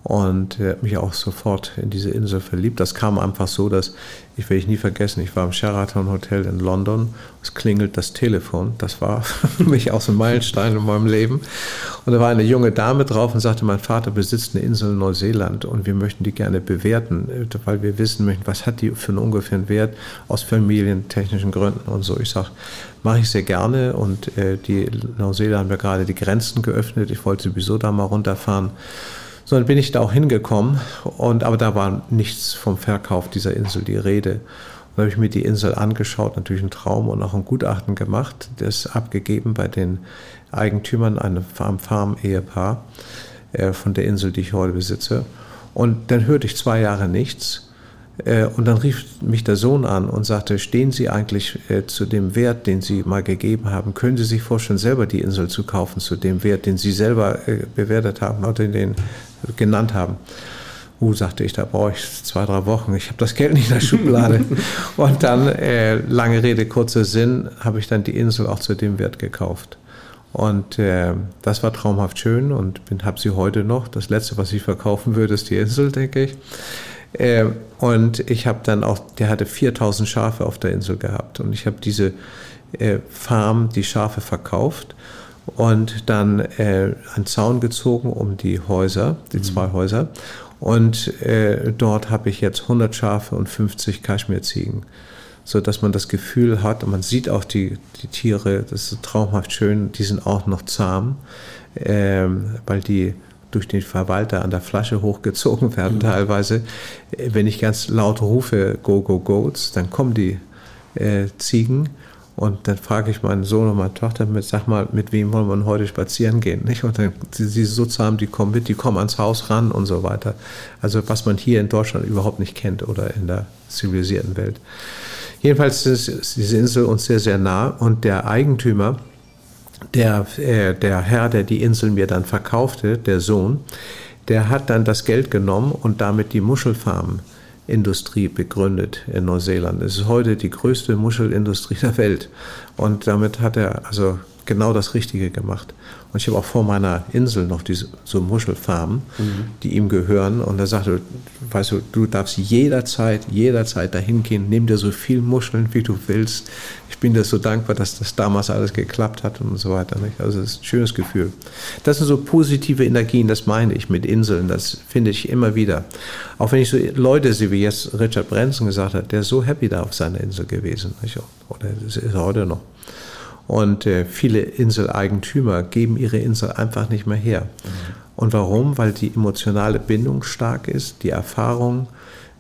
und er hat mich auch sofort in diese Insel verliebt. Das kam einfach so, dass ich will ich nie vergessen, ich war im Sheraton Hotel in London, es klingelt das Telefon, das war für mich auch so ein Meilenstein in meinem Leben. Und da war eine junge Dame drauf und sagte, mein Vater besitzt eine Insel in Neuseeland und wir möchten die gerne bewerten, weil wir wissen möchten, was hat die für einen ungefähren Wert aus familientechnischen Gründen und so. Ich sage, mache ich sehr gerne und äh, die Neuseeland haben ja gerade die Grenzen geöffnet, ich wollte sowieso da mal runterfahren. So, dann bin ich da auch hingekommen, und, aber da war nichts vom Verkauf dieser Insel die Rede. Und habe ich mir die Insel angeschaut, natürlich ein Traum und auch ein Gutachten gemacht, das abgegeben bei den Eigentümern, einem Farm-Ehepaar äh, von der Insel, die ich heute besitze. Und dann hörte ich zwei Jahre nichts. Äh, und dann rief mich der Sohn an und sagte, stehen Sie eigentlich äh, zu dem Wert, den Sie mal gegeben haben? Können Sie sich vorstellen, selber die Insel zu kaufen, zu dem Wert, den Sie selber äh, bewertet haben oder den genannt haben? Uh, sagte ich, da brauche ich zwei, drei Wochen. Ich habe das Geld nicht in der Schublade. und dann, lange Rede, kurzer Sinn, habe ich dann die Insel auch zu dem Wert gekauft. Und äh, das war traumhaft schön und habe sie heute noch. Das letzte, was ich verkaufen würde, ist die Insel, denke ich. Äh, und ich habe dann auch, der hatte 4000 Schafe auf der Insel gehabt. Und ich habe diese äh, Farm, die Schafe verkauft und dann äh, einen Zaun gezogen um die Häuser, die mhm. zwei Häuser. Und äh, dort habe ich jetzt 100 Schafe und 50 Kaschmirziegen, so dass man das Gefühl hat und man sieht auch die, die Tiere, das ist traumhaft schön, die sind auch noch zahm, ähm, weil die durch den Verwalter an der Flasche hochgezogen werden mhm. teilweise. Wenn ich ganz laut rufe, go, go, goats, dann kommen die äh, Ziegen und dann frage ich meinen Sohn und meine Tochter mit, sag mal, mit wem wollen wir heute spazieren gehen? Nicht? Und dann, sie, sie so zahm, die kommen mit, die kommen ans Haus ran und so weiter. Also was man hier in Deutschland überhaupt nicht kennt oder in der zivilisierten Welt. Jedenfalls ist diese Insel uns sehr, sehr nah und der Eigentümer, der, äh, der Herr, der die Insel mir dann verkaufte, der Sohn, der hat dann das Geld genommen und damit die Muschelfarmenindustrie begründet in Neuseeland. Es ist heute die größte Muschelindustrie der Welt. Und damit hat er also genau das Richtige gemacht. Und ich habe auch vor meiner Insel noch diese so Muschelfarmen, mhm. die ihm gehören. Und er sagte, weißt du, du darfst jederzeit, jederzeit dahin gehen, nimm dir so viel Muscheln, wie du willst. Ich bin dir so dankbar, dass das damals alles geklappt hat und so weiter. Nicht? Also es ist ein schönes Gefühl. Das sind so positive Energien, das meine ich mit Inseln. Das finde ich immer wieder. Auch wenn ich so Leute sehe, wie jetzt Richard Branson gesagt hat, der ist so happy da auf seiner Insel gewesen. Nicht? Oder ist er heute noch. Und äh, viele Inseleigentümer geben ihre Insel einfach nicht mehr her. Mhm. Und warum? Weil die emotionale Bindung stark ist, die Erfahrung.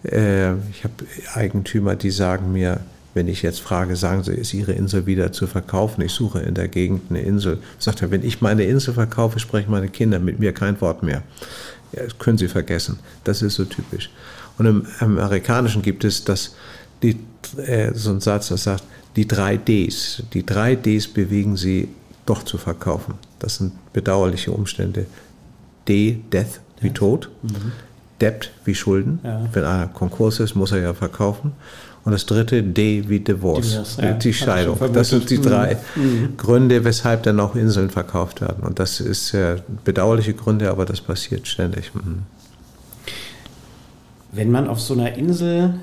Äh, ich habe Eigentümer, die sagen mir, wenn ich jetzt frage, sagen Sie, ist Ihre Insel wieder zu verkaufen? Ich suche in der Gegend eine Insel. Sagt er, wenn ich meine Insel verkaufe, sprechen meine Kinder mit mir kein Wort mehr. Ja, das können Sie vergessen. Das ist so typisch. Und im Amerikanischen gibt es das, die, äh, so einen Satz, der sagt, die drei Ds. Die drei Ds bewegen sie doch zu verkaufen. Das sind bedauerliche Umstände. D, Death, wie Tod. Mhm. Debt, wie Schulden. Ja. Wenn einer Konkurs ist, muss er ja verkaufen. Und das dritte, D, wie Divorce, Divorce ja. die Scheidung. Das sind die drei mhm. Gründe, weshalb dann auch Inseln verkauft werden. Und das ist bedauerliche Gründe, aber das passiert ständig. Mhm. Wenn man auf so einer Insel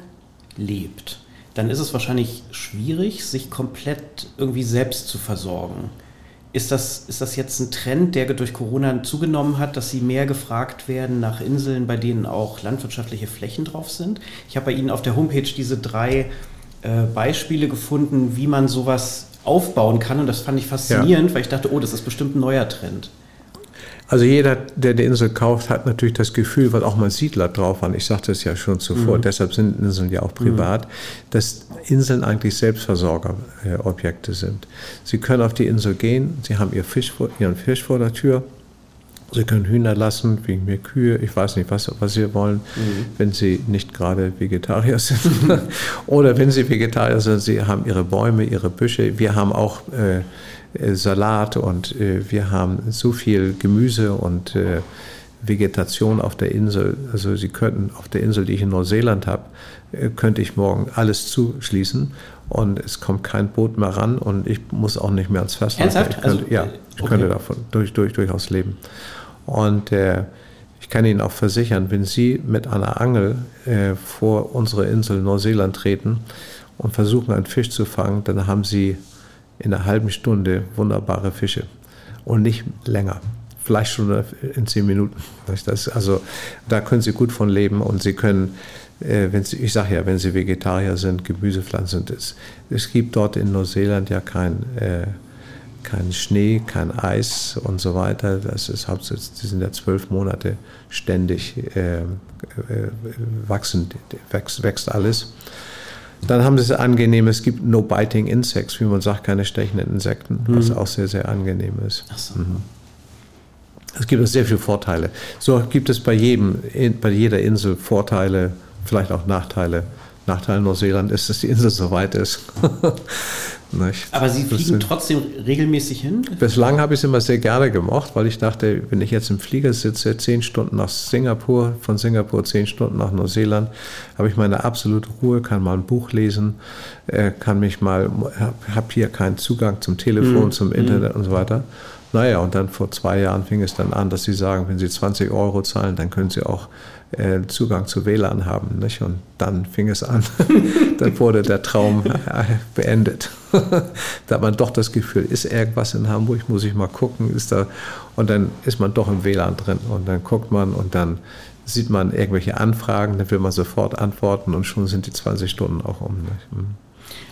lebt, dann ist es wahrscheinlich schwierig, sich komplett irgendwie selbst zu versorgen. Ist das, ist das jetzt ein Trend, der durch Corona zugenommen hat, dass Sie mehr gefragt werden nach Inseln, bei denen auch landwirtschaftliche Flächen drauf sind? Ich habe bei Ihnen auf der Homepage diese drei äh, Beispiele gefunden, wie man sowas aufbauen kann. Und das fand ich faszinierend, ja. weil ich dachte, oh, das ist bestimmt ein neuer Trend. Also jeder, der die Insel kauft, hat natürlich das Gefühl, weil auch mal Siedler drauf waren. Ich sagte es ja schon zuvor, mhm. deshalb sind Inseln ja auch privat, mhm. dass Inseln eigentlich Selbstversorgerobjekte sind. Sie können auf die Insel gehen, sie haben ihr Fisch vor, ihren Fisch vor der Tür Sie können Hühner lassen, wegen mir Kühe, ich weiß nicht, was, was Sie wollen, mhm. wenn Sie nicht gerade Vegetarier sind. Oder wenn Sie Vegetarier sind, Sie haben Ihre Bäume, Ihre Büsche. Wir haben auch äh, äh Salat und äh, wir haben so viel Gemüse und äh, Vegetation auf der Insel. Also Sie könnten auf der Insel, die ich in Neuseeland habe, äh, könnte ich morgen alles zuschließen und es kommt kein Boot mehr ran und ich muss auch nicht mehr ans Festland. Ernsthaft? Ich könnte, also, ja, ich okay. könnte davon durch, durch, durchaus leben. Und äh, ich kann Ihnen auch versichern, wenn Sie mit einer Angel äh, vor unsere Insel Neuseeland treten und versuchen, einen Fisch zu fangen, dann haben Sie in einer halben Stunde wunderbare Fische und nicht länger. Vielleicht schon in zehn Minuten. Das, also da können Sie gut von leben und Sie können, äh, wenn Sie, ich sage ja, wenn Sie Vegetarier sind, Gemüsepflanzen es, es gibt dort in Neuseeland ja kein äh, kein Schnee, kein Eis und so weiter. Das ist hauptsächlich, die sind ja zwölf Monate ständig äh, äh, wachsen, wächst, wächst alles. Dann haben sie es angenehm, es gibt no biting insects, wie man sagt, keine stechenden Insekten, mhm. was auch sehr, sehr angenehm ist. So. Mhm. Es gibt sehr viele Vorteile. So gibt es bei jedem, bei jeder Insel Vorteile, vielleicht auch Nachteile. Nachteil Neuseeland ist, dass die Insel so weit ist. Nicht? Aber Sie fliegen trotzdem regelmäßig hin? Bislang habe ich es immer sehr gerne gemacht, weil ich dachte, wenn ich jetzt im Flieger sitze, zehn Stunden nach Singapur, von Singapur zehn Stunden nach Neuseeland, habe ich meine absolute Ruhe, kann mal ein Buch lesen, äh, kann mich mal, habe hier keinen Zugang zum Telefon, mhm. zum Internet mhm. und so weiter. Naja, und dann vor zwei Jahren fing es dann an, dass sie sagen, wenn sie 20 Euro zahlen, dann können sie auch äh, Zugang zu WLAN haben. Nicht? Und dann fing es an. dann wurde der Traum äh, beendet. da hat man doch das Gefühl, ist irgendwas in Hamburg, muss ich mal gucken, ist da. Und dann ist man doch im WLAN drin. Und dann guckt man und dann sieht man irgendwelche Anfragen, dann will man sofort antworten und schon sind die 20 Stunden auch um. Nicht? Mhm.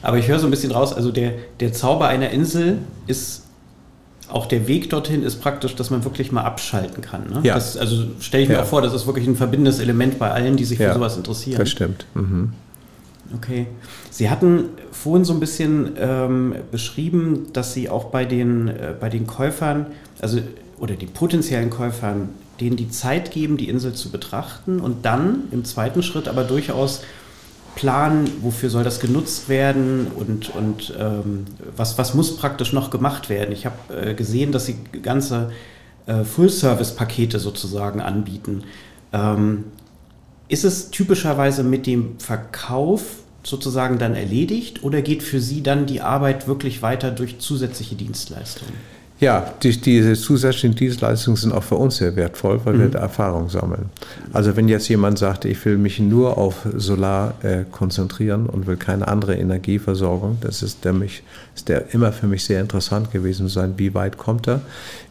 Aber ich höre so ein bisschen raus, also der, der Zauber einer Insel ist auch der Weg dorthin ist praktisch, dass man wirklich mal abschalten kann. Ne? Ja. Das, also stelle ich mir ja. auch vor, das ist wirklich ein verbindendes Element bei allen, die sich ja, für sowas interessieren. Das stimmt. Mhm. Okay. Sie hatten vorhin so ein bisschen ähm, beschrieben, dass Sie auch bei den, äh, bei den Käufern, also oder den potenziellen Käufern, denen die Zeit geben, die Insel zu betrachten und dann im zweiten Schritt aber durchaus planen, wofür soll das genutzt werden und, und ähm, was, was muss praktisch noch gemacht werden. Ich habe äh, gesehen, dass sie ganze äh, Full-Service-Pakete sozusagen anbieten. Ähm, ist es typischerweise mit dem Verkauf sozusagen dann erledigt oder geht für Sie dann die Arbeit wirklich weiter durch zusätzliche Dienstleistungen? Ja, die, diese zusätzlichen Dienstleistungen sind auch für uns sehr wertvoll, weil mhm. wir da Erfahrung sammeln. Also wenn jetzt jemand sagt, ich will mich nur auf Solar äh, konzentrieren und will keine andere Energieversorgung, das ist, der mich, ist der immer für mich sehr interessant gewesen sein, wie weit kommt er,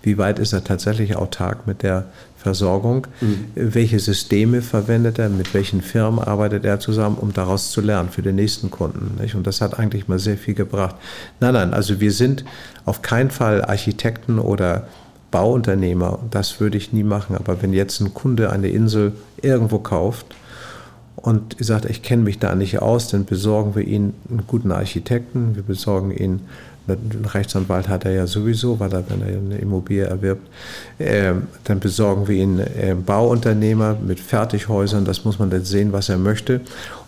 wie weit ist er tatsächlich autark mit der Versorgung, mhm. welche Systeme verwendet er, mit welchen Firmen arbeitet er zusammen, um daraus zu lernen für den nächsten Kunden. Nicht? Und das hat eigentlich mal sehr viel gebracht. Nein, nein, also wir sind auf keinen Fall Architekten oder Bauunternehmer, das würde ich nie machen. Aber wenn jetzt ein Kunde eine Insel irgendwo kauft und sagt, ich kenne mich da nicht aus, dann besorgen wir ihn einen guten Architekten, wir besorgen ihn einen Rechtsanwalt hat er ja sowieso, weil er, wenn er eine Immobilie erwirbt, äh, dann besorgen wir ihn äh, Bauunternehmer mit Fertighäusern, das muss man dann sehen, was er möchte.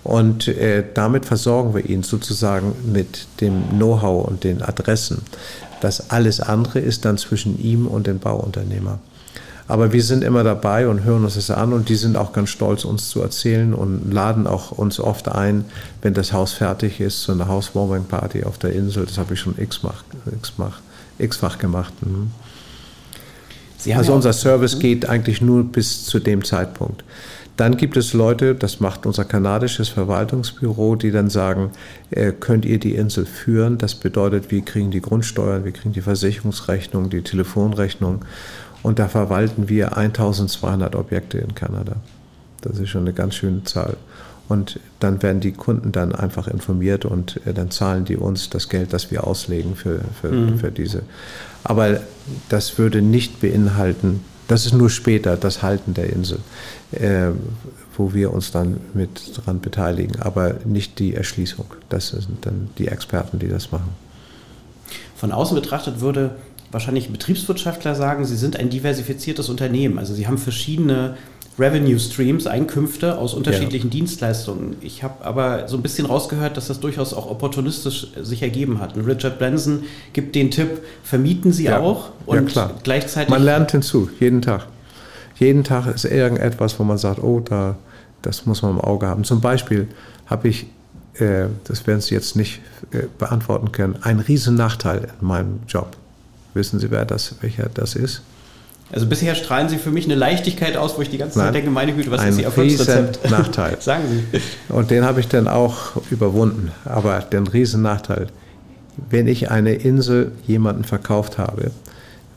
Und äh, damit versorgen wir ihn sozusagen mit dem Know-how und den Adressen. Das alles andere ist dann zwischen ihm und dem Bauunternehmer. Aber wir sind immer dabei und hören uns das an und die sind auch ganz stolz, uns zu erzählen und laden auch uns oft ein, wenn das Haus fertig ist, zu einer Housewarming-Party auf der Insel. Das habe ich schon x-fach x gemacht. Mhm. also unser Service mhm. geht eigentlich nur bis zu dem Zeitpunkt. Dann gibt es Leute, das macht unser kanadisches Verwaltungsbüro, die dann sagen, äh, könnt ihr die Insel führen? Das bedeutet, wir kriegen die Grundsteuern, wir kriegen die Versicherungsrechnung, die Telefonrechnung. Und da verwalten wir 1200 Objekte in Kanada. Das ist schon eine ganz schöne Zahl. Und dann werden die Kunden dann einfach informiert und äh, dann zahlen die uns das Geld, das wir auslegen für, für, mhm. für diese. Aber das würde nicht beinhalten, das ist nur später das Halten der Insel, äh, wo wir uns dann mit dran beteiligen, aber nicht die Erschließung. Das sind dann die Experten, die das machen. Von außen betrachtet würde wahrscheinlich Betriebswirtschaftler sagen, sie sind ein diversifiziertes Unternehmen. Also sie haben verschiedene Revenue Streams, Einkünfte aus unterschiedlichen ja. Dienstleistungen. Ich habe aber so ein bisschen rausgehört, dass das durchaus auch opportunistisch sich ergeben hat. Und Richard Branson gibt den Tipp, vermieten Sie ja. auch und ja, gleichzeitig. Man lernt hinzu, jeden Tag. Jeden Tag ist irgendetwas, wo man sagt, oh, da, das muss man im Auge haben. Zum Beispiel habe ich, äh, das werden Sie jetzt nicht äh, beantworten können, einen riesen Nachteil in meinem Job. Wissen Sie, wer das, welcher das ist? Also bisher strahlen Sie für mich eine Leichtigkeit aus, wo ich die ganze Zeit denke, meine Güte, was ist Ihr Erfolgsrezept? Nachteil. Sagen Sie. Und den habe ich dann auch überwunden. Aber den riesen Nachteil, wenn ich eine Insel jemanden verkauft habe,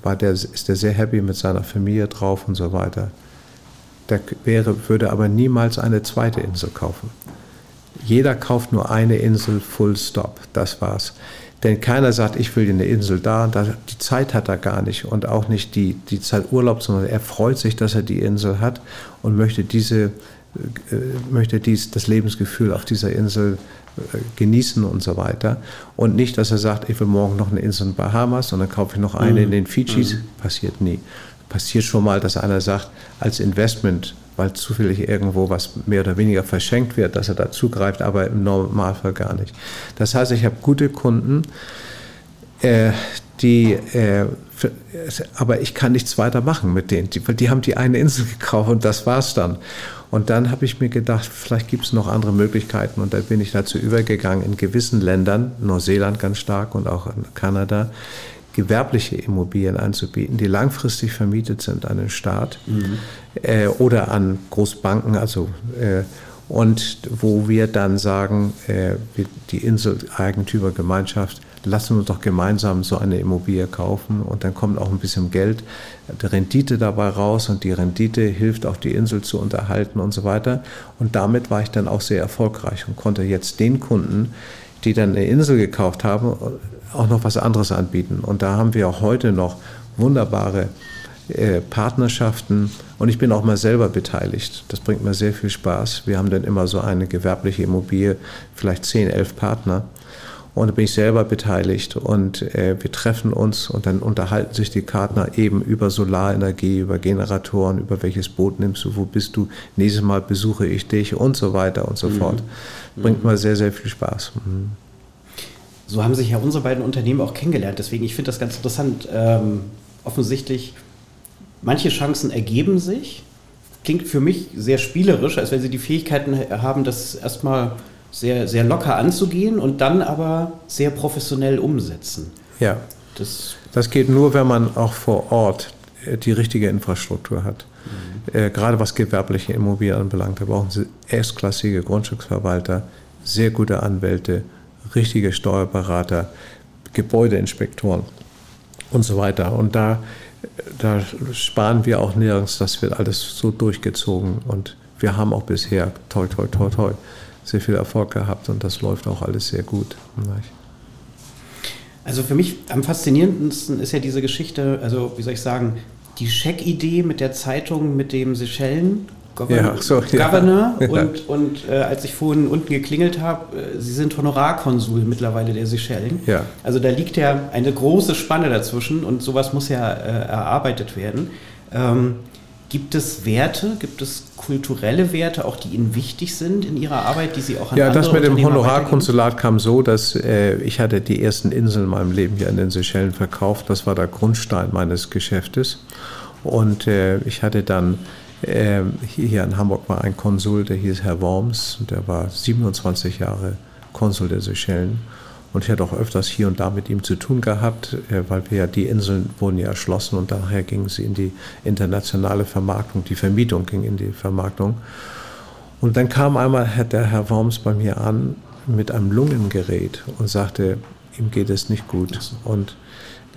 war der, ist der sehr happy mit seiner Familie drauf und so weiter. Der wäre, würde aber niemals eine zweite Insel kaufen. Jeder kauft nur eine Insel, full stop. Das war's. Denn keiner sagt, ich will eine Insel da, die Zeit hat er gar nicht und auch nicht die, die Zeit Urlaub, sondern er freut sich, dass er die Insel hat und möchte, diese, äh, möchte dies, das Lebensgefühl auf dieser Insel äh, genießen und so weiter. Und nicht, dass er sagt, ich will morgen noch eine Insel in Bahamas und dann kaufe ich noch eine mhm. in den Fidschis. Mhm. Passiert nie. Passiert schon mal, dass einer sagt, als Investment weil zufällig irgendwo was mehr oder weniger verschenkt wird, dass er da zugreift, aber im Normalfall gar nicht. Das heißt, ich habe gute Kunden, äh, die, äh, aber ich kann nichts weiter machen mit denen, die, die haben die eine Insel gekauft und das war's dann. Und dann habe ich mir gedacht, vielleicht gibt es noch andere Möglichkeiten. Und da bin ich dazu übergegangen, in gewissen Ländern, Neuseeland ganz stark und auch in Kanada, gewerbliche Immobilien anzubieten, die langfristig vermietet sind an den Staat mhm. äh, oder an Großbanken, also äh, und wo wir dann sagen, äh, die Inseleigentümergemeinschaft, lassen wir doch gemeinsam so eine Immobilie kaufen und dann kommt auch ein bisschen Geld, die Rendite dabei raus und die Rendite hilft auch die Insel zu unterhalten und so weiter. Und damit war ich dann auch sehr erfolgreich und konnte jetzt den Kunden, die dann eine Insel gekauft haben, auch noch was anderes anbieten. Und da haben wir auch heute noch wunderbare äh, Partnerschaften und ich bin auch mal selber beteiligt. Das bringt mir sehr viel Spaß. Wir haben dann immer so eine gewerbliche Immobilie, vielleicht 10, 11 Partner. Und da bin ich selber beteiligt und äh, wir treffen uns und dann unterhalten sich die Partner eben über Solarenergie, über Generatoren, über welches Boot nimmst du, wo bist du, nächstes Mal besuche ich dich und so weiter und so mhm. fort. Bringt mhm. mir sehr, sehr viel Spaß. Mhm so haben sich ja unsere beiden Unternehmen auch kennengelernt. Deswegen, ich finde das ganz interessant. Ähm, offensichtlich, manche Chancen ergeben sich. Klingt für mich sehr spielerisch, als wenn sie die Fähigkeiten haben, das erstmal sehr, sehr locker anzugehen und dann aber sehr professionell umsetzen. Ja. Das, das geht nur, wenn man auch vor Ort äh, die richtige Infrastruktur hat. Mhm. Äh, gerade was gewerbliche Immobilien anbelangt, da brauchen Sie erstklassige Grundstücksverwalter, sehr gute Anwälte, richtige Steuerberater, Gebäudeinspektoren und so weiter. Und da, da sparen wir auch nirgends, das wird alles so durchgezogen. Und wir haben auch bisher, toi, toi, toi, toi, sehr viel Erfolg gehabt und das läuft auch alles sehr gut. Also für mich am faszinierendsten ist ja diese Geschichte, also wie soll ich sagen, die Scheckidee mit der Zeitung mit dem Seychellen Governor, ja, so, Governor ja. und, und äh, als ich vorhin unten geklingelt habe, äh, Sie sind Honorarkonsul mittlerweile der Seychellen. Ja. Also da liegt ja eine große Spanne dazwischen und sowas muss ja äh, erarbeitet werden. Ähm, gibt es Werte, gibt es kulturelle Werte, auch die Ihnen wichtig sind in Ihrer Arbeit, die Sie auch an Ja, das mit dem Honorarkonsulat kam so, dass äh, ich hatte die ersten Inseln in meinem Leben hier in den Seychellen verkauft. Das war der Grundstein meines Geschäftes. Und äh, ich hatte dann hier in Hamburg war ein Konsul, der hieß Herr Worms, der war 27 Jahre Konsul der Seychellen. Und ich hatte auch öfters hier und da mit ihm zu tun gehabt, äh, weil wir ja die Inseln wurden ja erschlossen und daher gingen sie in die internationale Vermarktung, die Vermietung ging in die Vermarktung. Und dann kam einmal der Herr Worms bei mir an mit einem Lungengerät und sagte, ihm geht es nicht gut. Und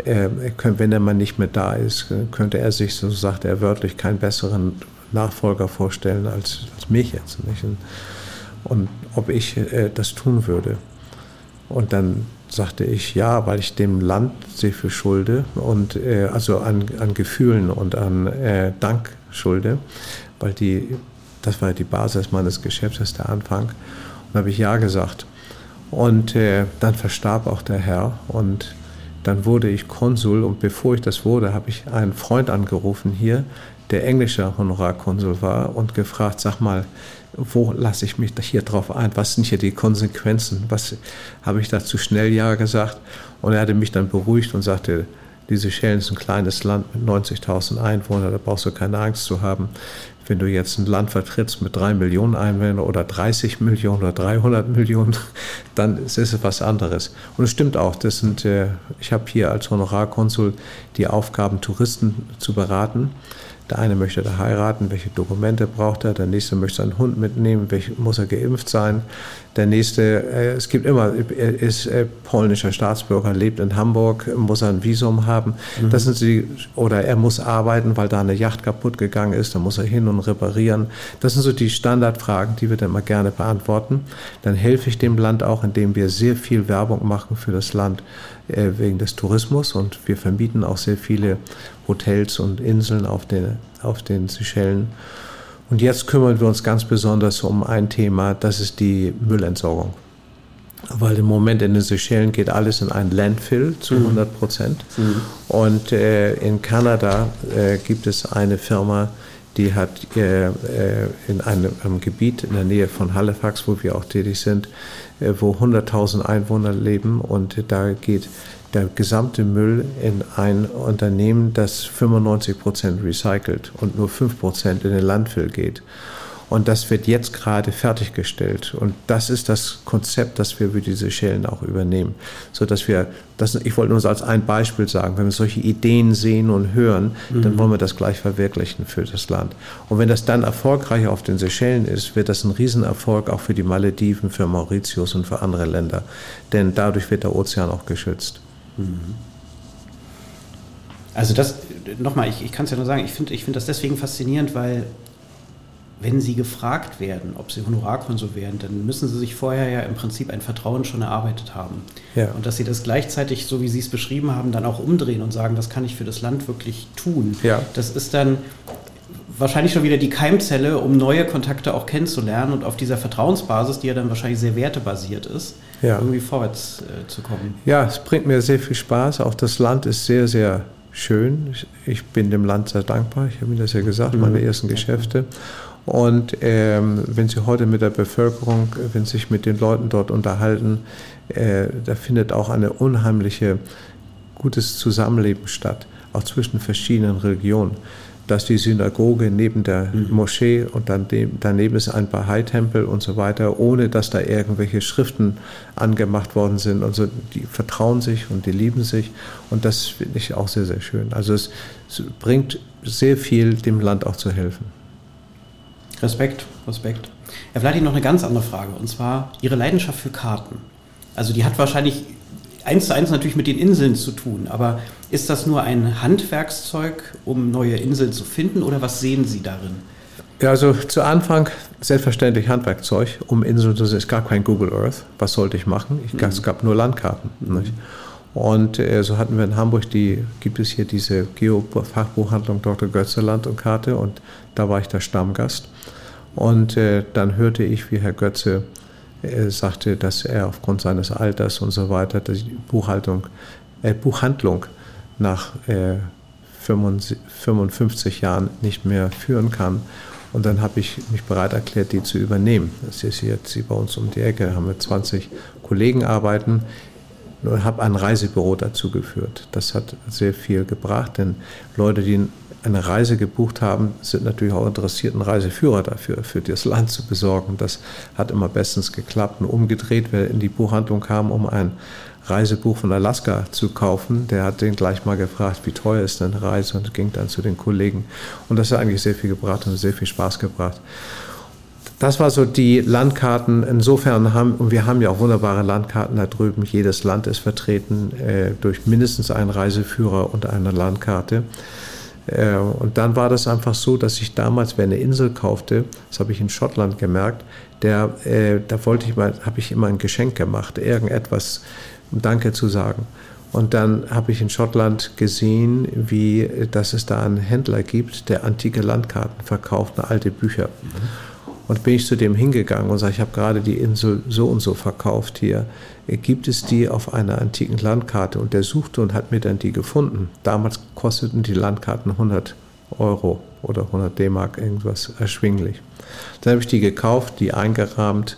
äh, wenn er mal nicht mehr da ist, könnte er sich, so sagte er wörtlich, keinen besseren Nachfolger vorstellen als, als mich jetzt. Nicht? Und, und ob ich äh, das tun würde. Und dann sagte ich ja, weil ich dem Land sehr viel schulde und äh, also an, an Gefühlen und an äh, Dank schulde, weil die, das war die Basis meines Geschäftes, der Anfang. Und habe ich ja gesagt. Und äh, dann verstarb auch der Herr und Dann wurde ich Konsul und bevor ich das wurde, habe ich einen Freund angerufen hier, der englischer Honorarkonsul war und gefragt, sag mal, wo lasse ich mich hier drauf ein? Was sind hier die Konsequenzen? Was habe ich da zu schnell Ja gesagt? Und er hatte mich dann beruhigt und sagte, diese Schellen ist ein kleines Land mit 90.000 Einwohnern, da brauchst du keine Angst zu haben. Wenn du jetzt ein Land vertrittst mit drei Millionen Einwohnern oder 30 Millionen oder 300 Millionen, dann ist es was anderes. Und es stimmt auch, das sind, äh, ich habe hier als Honorarkonsul die Aufgaben, Touristen zu beraten. Der eine möchte da heiraten, welche Dokumente braucht er? Der nächste möchte seinen Hund mitnehmen, welch, muss er geimpft sein? Der nächste, äh, es gibt immer, er ist äh, polnischer Staatsbürger, lebt in Hamburg, muss er ein Visum haben. Mhm. Das sind die, oder er muss arbeiten, weil da eine Yacht kaputt gegangen ist, dann muss er hin und reparieren. Das sind so die Standardfragen, die wir dann mal gerne beantworten. Dann helfe ich dem Land auch, indem wir sehr viel Werbung machen für das Land äh, wegen des Tourismus und wir vermieten auch sehr viele Hotels und Inseln auf den, auf den Seychellen. Und jetzt kümmern wir uns ganz besonders um ein Thema, das ist die Müllentsorgung. Weil im Moment in den Seychellen geht alles in ein Landfill zu 100 mhm. Prozent. Mhm. Und äh, in Kanada äh, gibt es eine Firma, die hat äh, äh in einem, einem Gebiet in der Nähe von Halifax, wo wir auch tätig sind, wo 100.000 Einwohner leben und da geht der gesamte Müll in ein Unternehmen, das 95 Prozent recycelt und nur 5 Prozent in den Landfill geht. Und das wird jetzt gerade fertiggestellt. Und das ist das Konzept, das wir für diese Schellen auch übernehmen. So dass wir, das, ich wollte nur als ein Beispiel sagen, wenn wir solche Ideen sehen und hören, mhm. dann wollen wir das gleich verwirklichen für das Land. Und wenn das dann erfolgreich auf den Seychellen ist, wird das ein Riesenerfolg auch für die Malediven, für Mauritius und für andere Länder. Denn dadurch wird der Ozean auch geschützt. Also das, nochmal, ich, ich kann es ja nur sagen, ich finde ich find das deswegen faszinierend, weil wenn Sie gefragt werden, ob Sie Honorarkonsul werden, dann müssen Sie sich vorher ja im Prinzip ein Vertrauen schon erarbeitet haben. Ja. Und dass Sie das gleichzeitig, so wie Sie es beschrieben haben, dann auch umdrehen und sagen, das kann ich für das Land wirklich tun. Ja. Das ist dann wahrscheinlich schon wieder die Keimzelle, um neue Kontakte auch kennenzulernen und auf dieser Vertrauensbasis, die ja dann wahrscheinlich sehr wertebasiert ist, ja. irgendwie vorwärts äh, zu kommen. Ja, es bringt mir sehr viel Spaß. Auch das Land ist sehr, sehr schön. Ich bin dem Land sehr dankbar. Ich habe Ihnen das ja gesagt, mhm. meine ersten Geschäfte. Und ähm, wenn Sie heute mit der Bevölkerung, wenn Sie sich mit den Leuten dort unterhalten, äh, da findet auch eine unheimliche gutes Zusammenleben statt, auch zwischen verschiedenen Religionen dass die Synagoge neben der mhm. Moschee und dann daneben ist ein Bahai-Tempel und so weiter, ohne dass da irgendwelche Schriften angemacht worden sind. Und so, die vertrauen sich und die lieben sich. Und das finde ich auch sehr, sehr schön. Also es, es bringt sehr viel, dem Land auch zu helfen. Respekt, Respekt. Herr Vladi, noch eine ganz andere Frage. Und zwar Ihre Leidenschaft für Karten. Also die hat wahrscheinlich eins zu eins natürlich mit den Inseln zu tun. Aber ist das nur ein Handwerkszeug, um neue Inseln zu finden oder was sehen Sie darin? Ja, also zu Anfang selbstverständlich Handwerkzeug, um Inseln zu sehen. Es gab kein Google Earth. Was sollte ich machen? Ich, mhm. Es gab nur Landkarten. Mhm. Und äh, so hatten wir in Hamburg die, gibt es hier diese Geo-Fachbuchhandlung Dr. Götze Land und Karte und da war ich der Stammgast. Und äh, dann hörte ich, wie Herr Götze er sagte, dass er aufgrund seines Alters und so weiter die Buchhaltung, äh, Buchhandlung nach äh, 55 Jahren nicht mehr führen kann. Und dann habe ich mich bereit erklärt, die zu übernehmen. Das ist jetzt hier bei uns um die Ecke, haben wir 20 Kollegen arbeiten und habe ein Reisebüro dazu geführt. Das hat sehr viel gebracht, denn Leute, die eine Reise gebucht haben, sind natürlich auch interessiert, einen Reiseführer dafür, für das Land zu besorgen. Das hat immer bestens geklappt. Und umgedreht, wer in die Buchhandlung kam, um ein Reisebuch von Alaska zu kaufen, der hat den gleich mal gefragt, wie teuer ist denn eine Reise und ging dann zu den Kollegen. Und das hat eigentlich sehr viel gebracht und sehr viel Spaß gebracht. Das war so die Landkarten. Insofern haben, und wir haben ja auch wunderbare Landkarten da drüben. Jedes Land ist vertreten äh, durch mindestens einen Reiseführer und eine Landkarte. Äh, und dann war das einfach so, dass ich damals, wer eine Insel kaufte, das habe ich in Schottland gemerkt, der, äh, da wollte ich mal, habe ich immer ein Geschenk gemacht, irgendetwas, um Danke zu sagen. Und dann habe ich in Schottland gesehen, wie, dass es da einen Händler gibt, der antike Landkarten verkauft, alte Bücher. Mhm. Und bin ich zu dem hingegangen und sage, ich habe gerade die Insel so und so verkauft hier. Gibt es die auf einer antiken Landkarte? Und der suchte und hat mir dann die gefunden. Damals kosteten die Landkarten 100 Euro oder 100 D-Mark, irgendwas erschwinglich. Dann habe ich die gekauft, die eingerahmt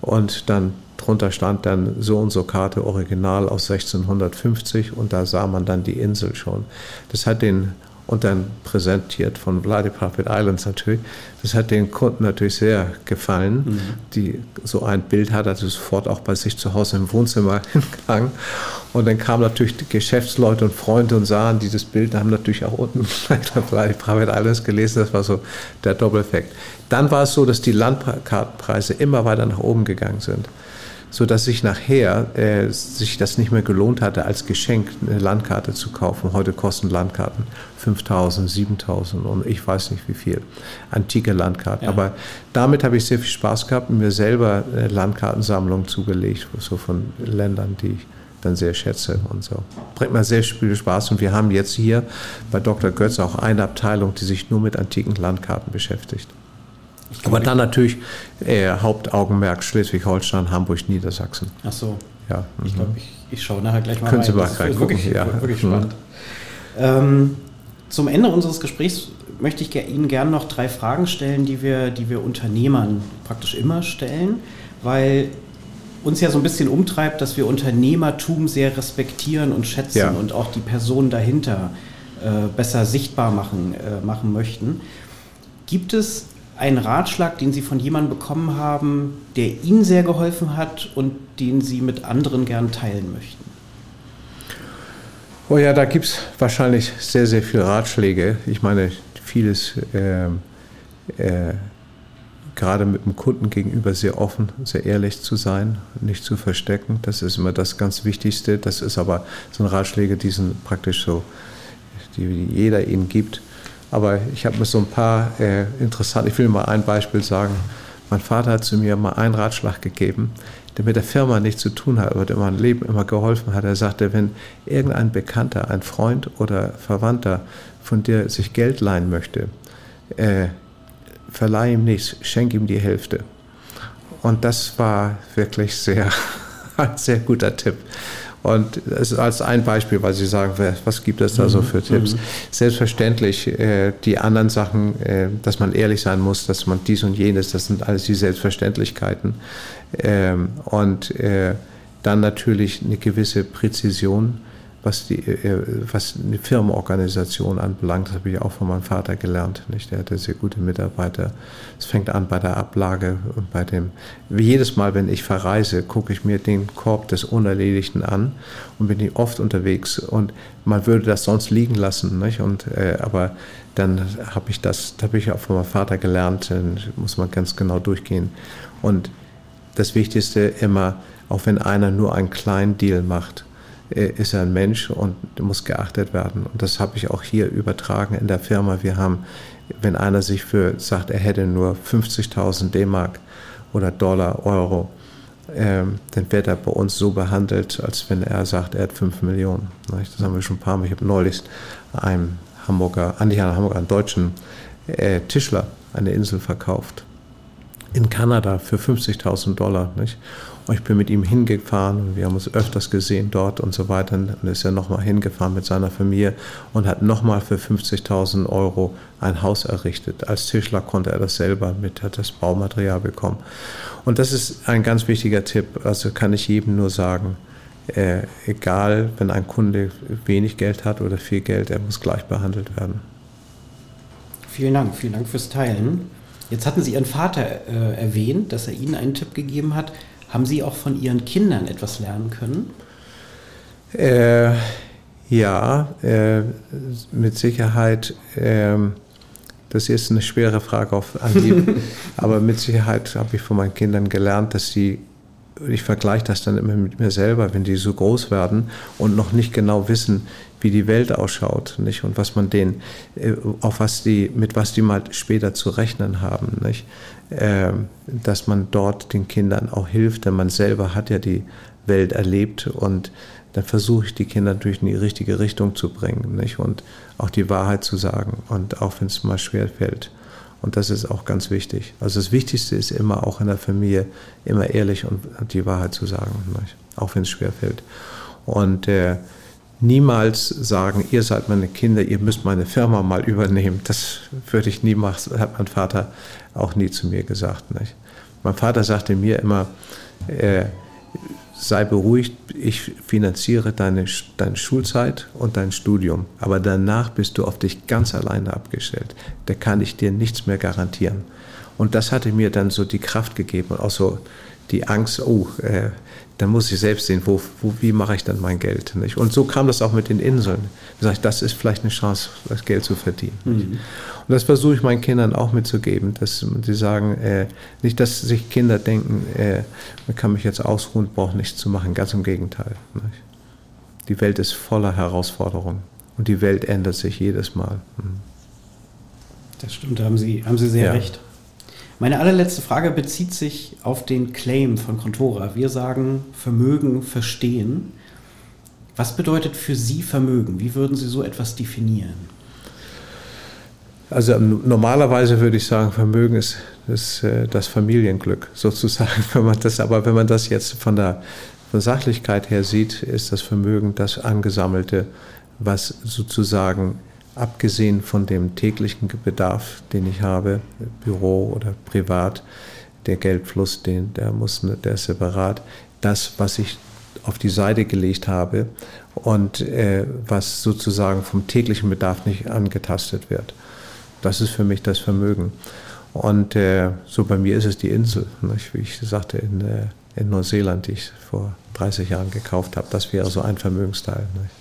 und dann drunter stand dann so und so Karte Original aus 1650 und da sah man dann die Insel schon. Das hat den und dann präsentiert von Vladimir Islands natürlich. Das hat den Kunden natürlich sehr gefallen. Mhm. Die, so ein Bild hat er sofort auch bei sich zu Hause im Wohnzimmer hingegangen. Und dann kamen natürlich Geschäftsleute und Freunde und sahen dieses Bild, haben natürlich auch unten Vladimir Islands gelesen. Das war so der Doppeleffekt. Dann war es so, dass die Landkartenpreise immer weiter nach oben gegangen sind so dass sich nachher äh, sich das nicht mehr gelohnt hatte, als Geschenk eine Landkarte zu kaufen. Heute kosten Landkarten 5000, 7000 und ich weiß nicht wie viel. Antike Landkarten. Ja. Aber damit habe ich sehr viel Spaß gehabt und mir selber eine Landkartensammlung zugelegt, so von Ländern, die ich dann sehr schätze und so. Bringt mir sehr viel Spaß und wir haben jetzt hier bei Dr. Götz auch eine Abteilung, die sich nur mit antiken Landkarten beschäftigt. Aber dann natürlich äh, Hauptaugenmerk Schleswig-Holstein, Hamburg, Niedersachsen. Ach so. Ja. Ich glaube, ich, ich schaue nachher gleich mal Können rein. Sie mal das ist wirklich, ja. wirklich spannend. Mhm. Ähm, zum Ende unseres Gesprächs möchte ich Ihnen gerne noch drei Fragen stellen, die wir, die wir Unternehmern praktisch immer stellen, weil uns ja so ein bisschen umtreibt, dass wir Unternehmertum sehr respektieren und schätzen ja. und auch die Person dahinter äh, besser sichtbar machen, äh, machen möchten. Gibt es einen Ratschlag, den Sie von jemandem bekommen haben, der Ihnen sehr geholfen hat und den Sie mit anderen gern teilen möchten? Oh ja, da gibt es wahrscheinlich sehr, sehr viele Ratschläge. Ich meine, vieles äh, äh, gerade mit dem Kunden gegenüber sehr offen, sehr ehrlich zu sein, nicht zu verstecken. Das ist immer das ganz Wichtigste. Das ist aber ein Ratschläge, die sind praktisch so, die jeder Ihnen gibt. Aber ich habe mir so ein paar äh, interessante, ich will mal ein Beispiel sagen. Mein Vater hat zu mir mal einen Ratschlag gegeben, der mit der Firma nichts zu tun hat, aber der mein Leben immer geholfen hat. Er sagte, wenn irgendein Bekannter, ein Freund oder Verwandter von dir sich Geld leihen möchte, äh, verleih ihm nichts, schenk ihm die Hälfte. Und das war wirklich sehr, ein sehr guter Tipp. Und es ist als ein Beispiel, weil Sie sagen, was gibt es da so für Tipps? Mhm. Selbstverständlich äh, die anderen Sachen, äh, dass man ehrlich sein muss, dass man dies und jenes, das sind alles die Selbstverständlichkeiten. Ähm, und äh, dann natürlich eine gewisse Präzision was, die, äh, was eine Firmenorganisation anbelangt, das habe ich auch von meinem Vater gelernt. Nicht? Der hatte sehr gute Mitarbeiter. Es fängt an bei der Ablage und bei dem, wie jedes Mal, wenn ich verreise, gucke ich mir den Korb des Unerledigten an und bin oft unterwegs und man würde das sonst liegen lassen. Nicht? Und, äh, aber dann habe ich das, da habe ich auch von meinem Vater gelernt, dann muss man ganz genau durchgehen. Und das Wichtigste immer, auch wenn einer nur einen kleinen Deal macht, ist er ein Mensch und muss geachtet werden. Und das habe ich auch hier übertragen in der Firma. Wir haben, wenn einer sich für sagt, er hätte nur 50.000 D-Mark oder Dollar, Euro, ähm, dann wird er bei uns so behandelt, als wenn er sagt, er hat 5 Millionen. Das haben wir schon ein paar Mal. Ich habe neulich einem Hamburger, nicht einem Hamburger, einen deutschen äh, Tischler eine Insel verkauft. In Kanada für 50.000 Dollar. Nicht? Ich bin mit ihm hingefahren und wir haben uns öfters gesehen dort und so weiter. Und ist ja nochmal hingefahren mit seiner Familie und hat nochmal für 50.000 Euro ein Haus errichtet. Als Tischler konnte er das selber mit, hat das Baumaterial bekommen. Und das ist ein ganz wichtiger Tipp. Also kann ich jedem nur sagen, äh, egal, wenn ein Kunde wenig Geld hat oder viel Geld, er muss gleich behandelt werden. Vielen Dank, vielen Dank fürs Teilen. Jetzt hatten Sie Ihren Vater äh, erwähnt, dass er Ihnen einen Tipp gegeben hat. Haben Sie auch von Ihren Kindern etwas lernen können? Äh, ja, äh, mit Sicherheit. Äh, das ist eine schwere Frage auf Anhieb, aber mit Sicherheit habe ich von meinen Kindern gelernt, dass sie ich vergleiche das dann immer mit mir selber, wenn die so groß werden und noch nicht genau wissen, wie die Welt ausschaut, nicht? Und was man denen, äh, auf was die, mit was die mal später zu rechnen haben, nicht? Ähm, dass man dort den Kindern auch hilft, denn man selber hat ja die Welt erlebt und dann versuche ich die Kinder natürlich in die richtige Richtung zu bringen, nicht? Und auch die Wahrheit zu sagen und auch wenn es mal schwer fällt. Und das ist auch ganz wichtig. Also das Wichtigste ist immer auch in der Familie immer ehrlich und die Wahrheit zu sagen, nicht? auch wenn es schwer fällt. Und äh, niemals sagen, ihr seid meine Kinder, ihr müsst meine Firma mal übernehmen. Das würde ich nie machen, hat mein Vater auch nie zu mir gesagt. Nicht? Mein Vater sagte mir immer, äh, sei beruhigt, ich finanziere deine, deine Schulzeit und dein Studium, aber danach bist du auf dich ganz alleine abgestellt. Da kann ich dir nichts mehr garantieren. Und das hatte mir dann so die Kraft gegeben und auch so die Angst, oh, äh, dann muss ich selbst sehen, wo, wo, wie mache ich dann mein Geld. Nicht? Und so kam das auch mit den Inseln. Ich, das ist vielleicht eine Chance, das Geld zu verdienen. Mhm. Und das versuche ich meinen Kindern auch mitzugeben, dass sie sagen, äh, nicht, dass sich Kinder denken, äh, man kann mich jetzt ausruhen, braucht nichts zu machen. Ganz im Gegenteil. Nicht? Die Welt ist voller Herausforderungen und die Welt ändert sich jedes Mal. Mhm. Das stimmt, da haben Sie, haben Sie sehr ja. recht. Meine allerletzte Frage bezieht sich auf den Claim von Contora. Wir sagen Vermögen verstehen. Was bedeutet für Sie Vermögen? Wie würden Sie so etwas definieren? Also normalerweise würde ich sagen, Vermögen ist das, äh, das Familienglück sozusagen. Wenn man das, aber wenn man das jetzt von der, von Sachlichkeit her sieht, ist das Vermögen das Angesammelte, was sozusagen abgesehen von dem täglichen Bedarf, den ich habe, Büro oder privat, der Geldfluss, den, der, muss, der ist separat, das, was ich auf die Seite gelegt habe und äh, was sozusagen vom täglichen Bedarf nicht angetastet wird. Das ist für mich das Vermögen. Und äh, so bei mir ist es die Insel, nicht? wie ich sagte, in, äh, in Neuseeland, die ich vor 30 Jahren gekauft habe. Das wäre so ein Vermögensteil. Nicht?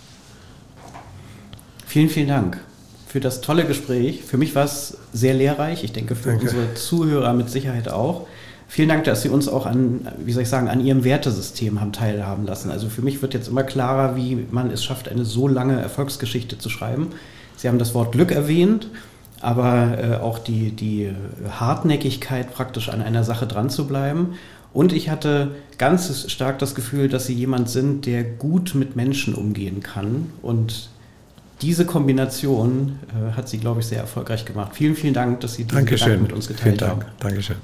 Vielen, vielen Dank für das tolle Gespräch. Für mich war es sehr lehrreich. Ich denke, für Danke. unsere Zuhörer mit Sicherheit auch. Vielen Dank, dass Sie uns auch an, wie soll ich sagen, an Ihrem Wertesystem haben teilhaben lassen. Also für mich wird jetzt immer klarer, wie man es schafft, eine so lange Erfolgsgeschichte zu schreiben. Sie haben das Wort Glück erwähnt, aber äh, auch die, die Hartnäckigkeit, praktisch an einer Sache dran zu bleiben. Und ich hatte ganz stark das Gefühl, dass Sie jemand sind, der gut mit Menschen umgehen kann und diese Kombination äh, hat sie, glaube ich, sehr erfolgreich gemacht. Vielen, vielen Dank, dass Sie diese Dankeschön. mit uns geteilt vielen Dank. haben. Dankeschön.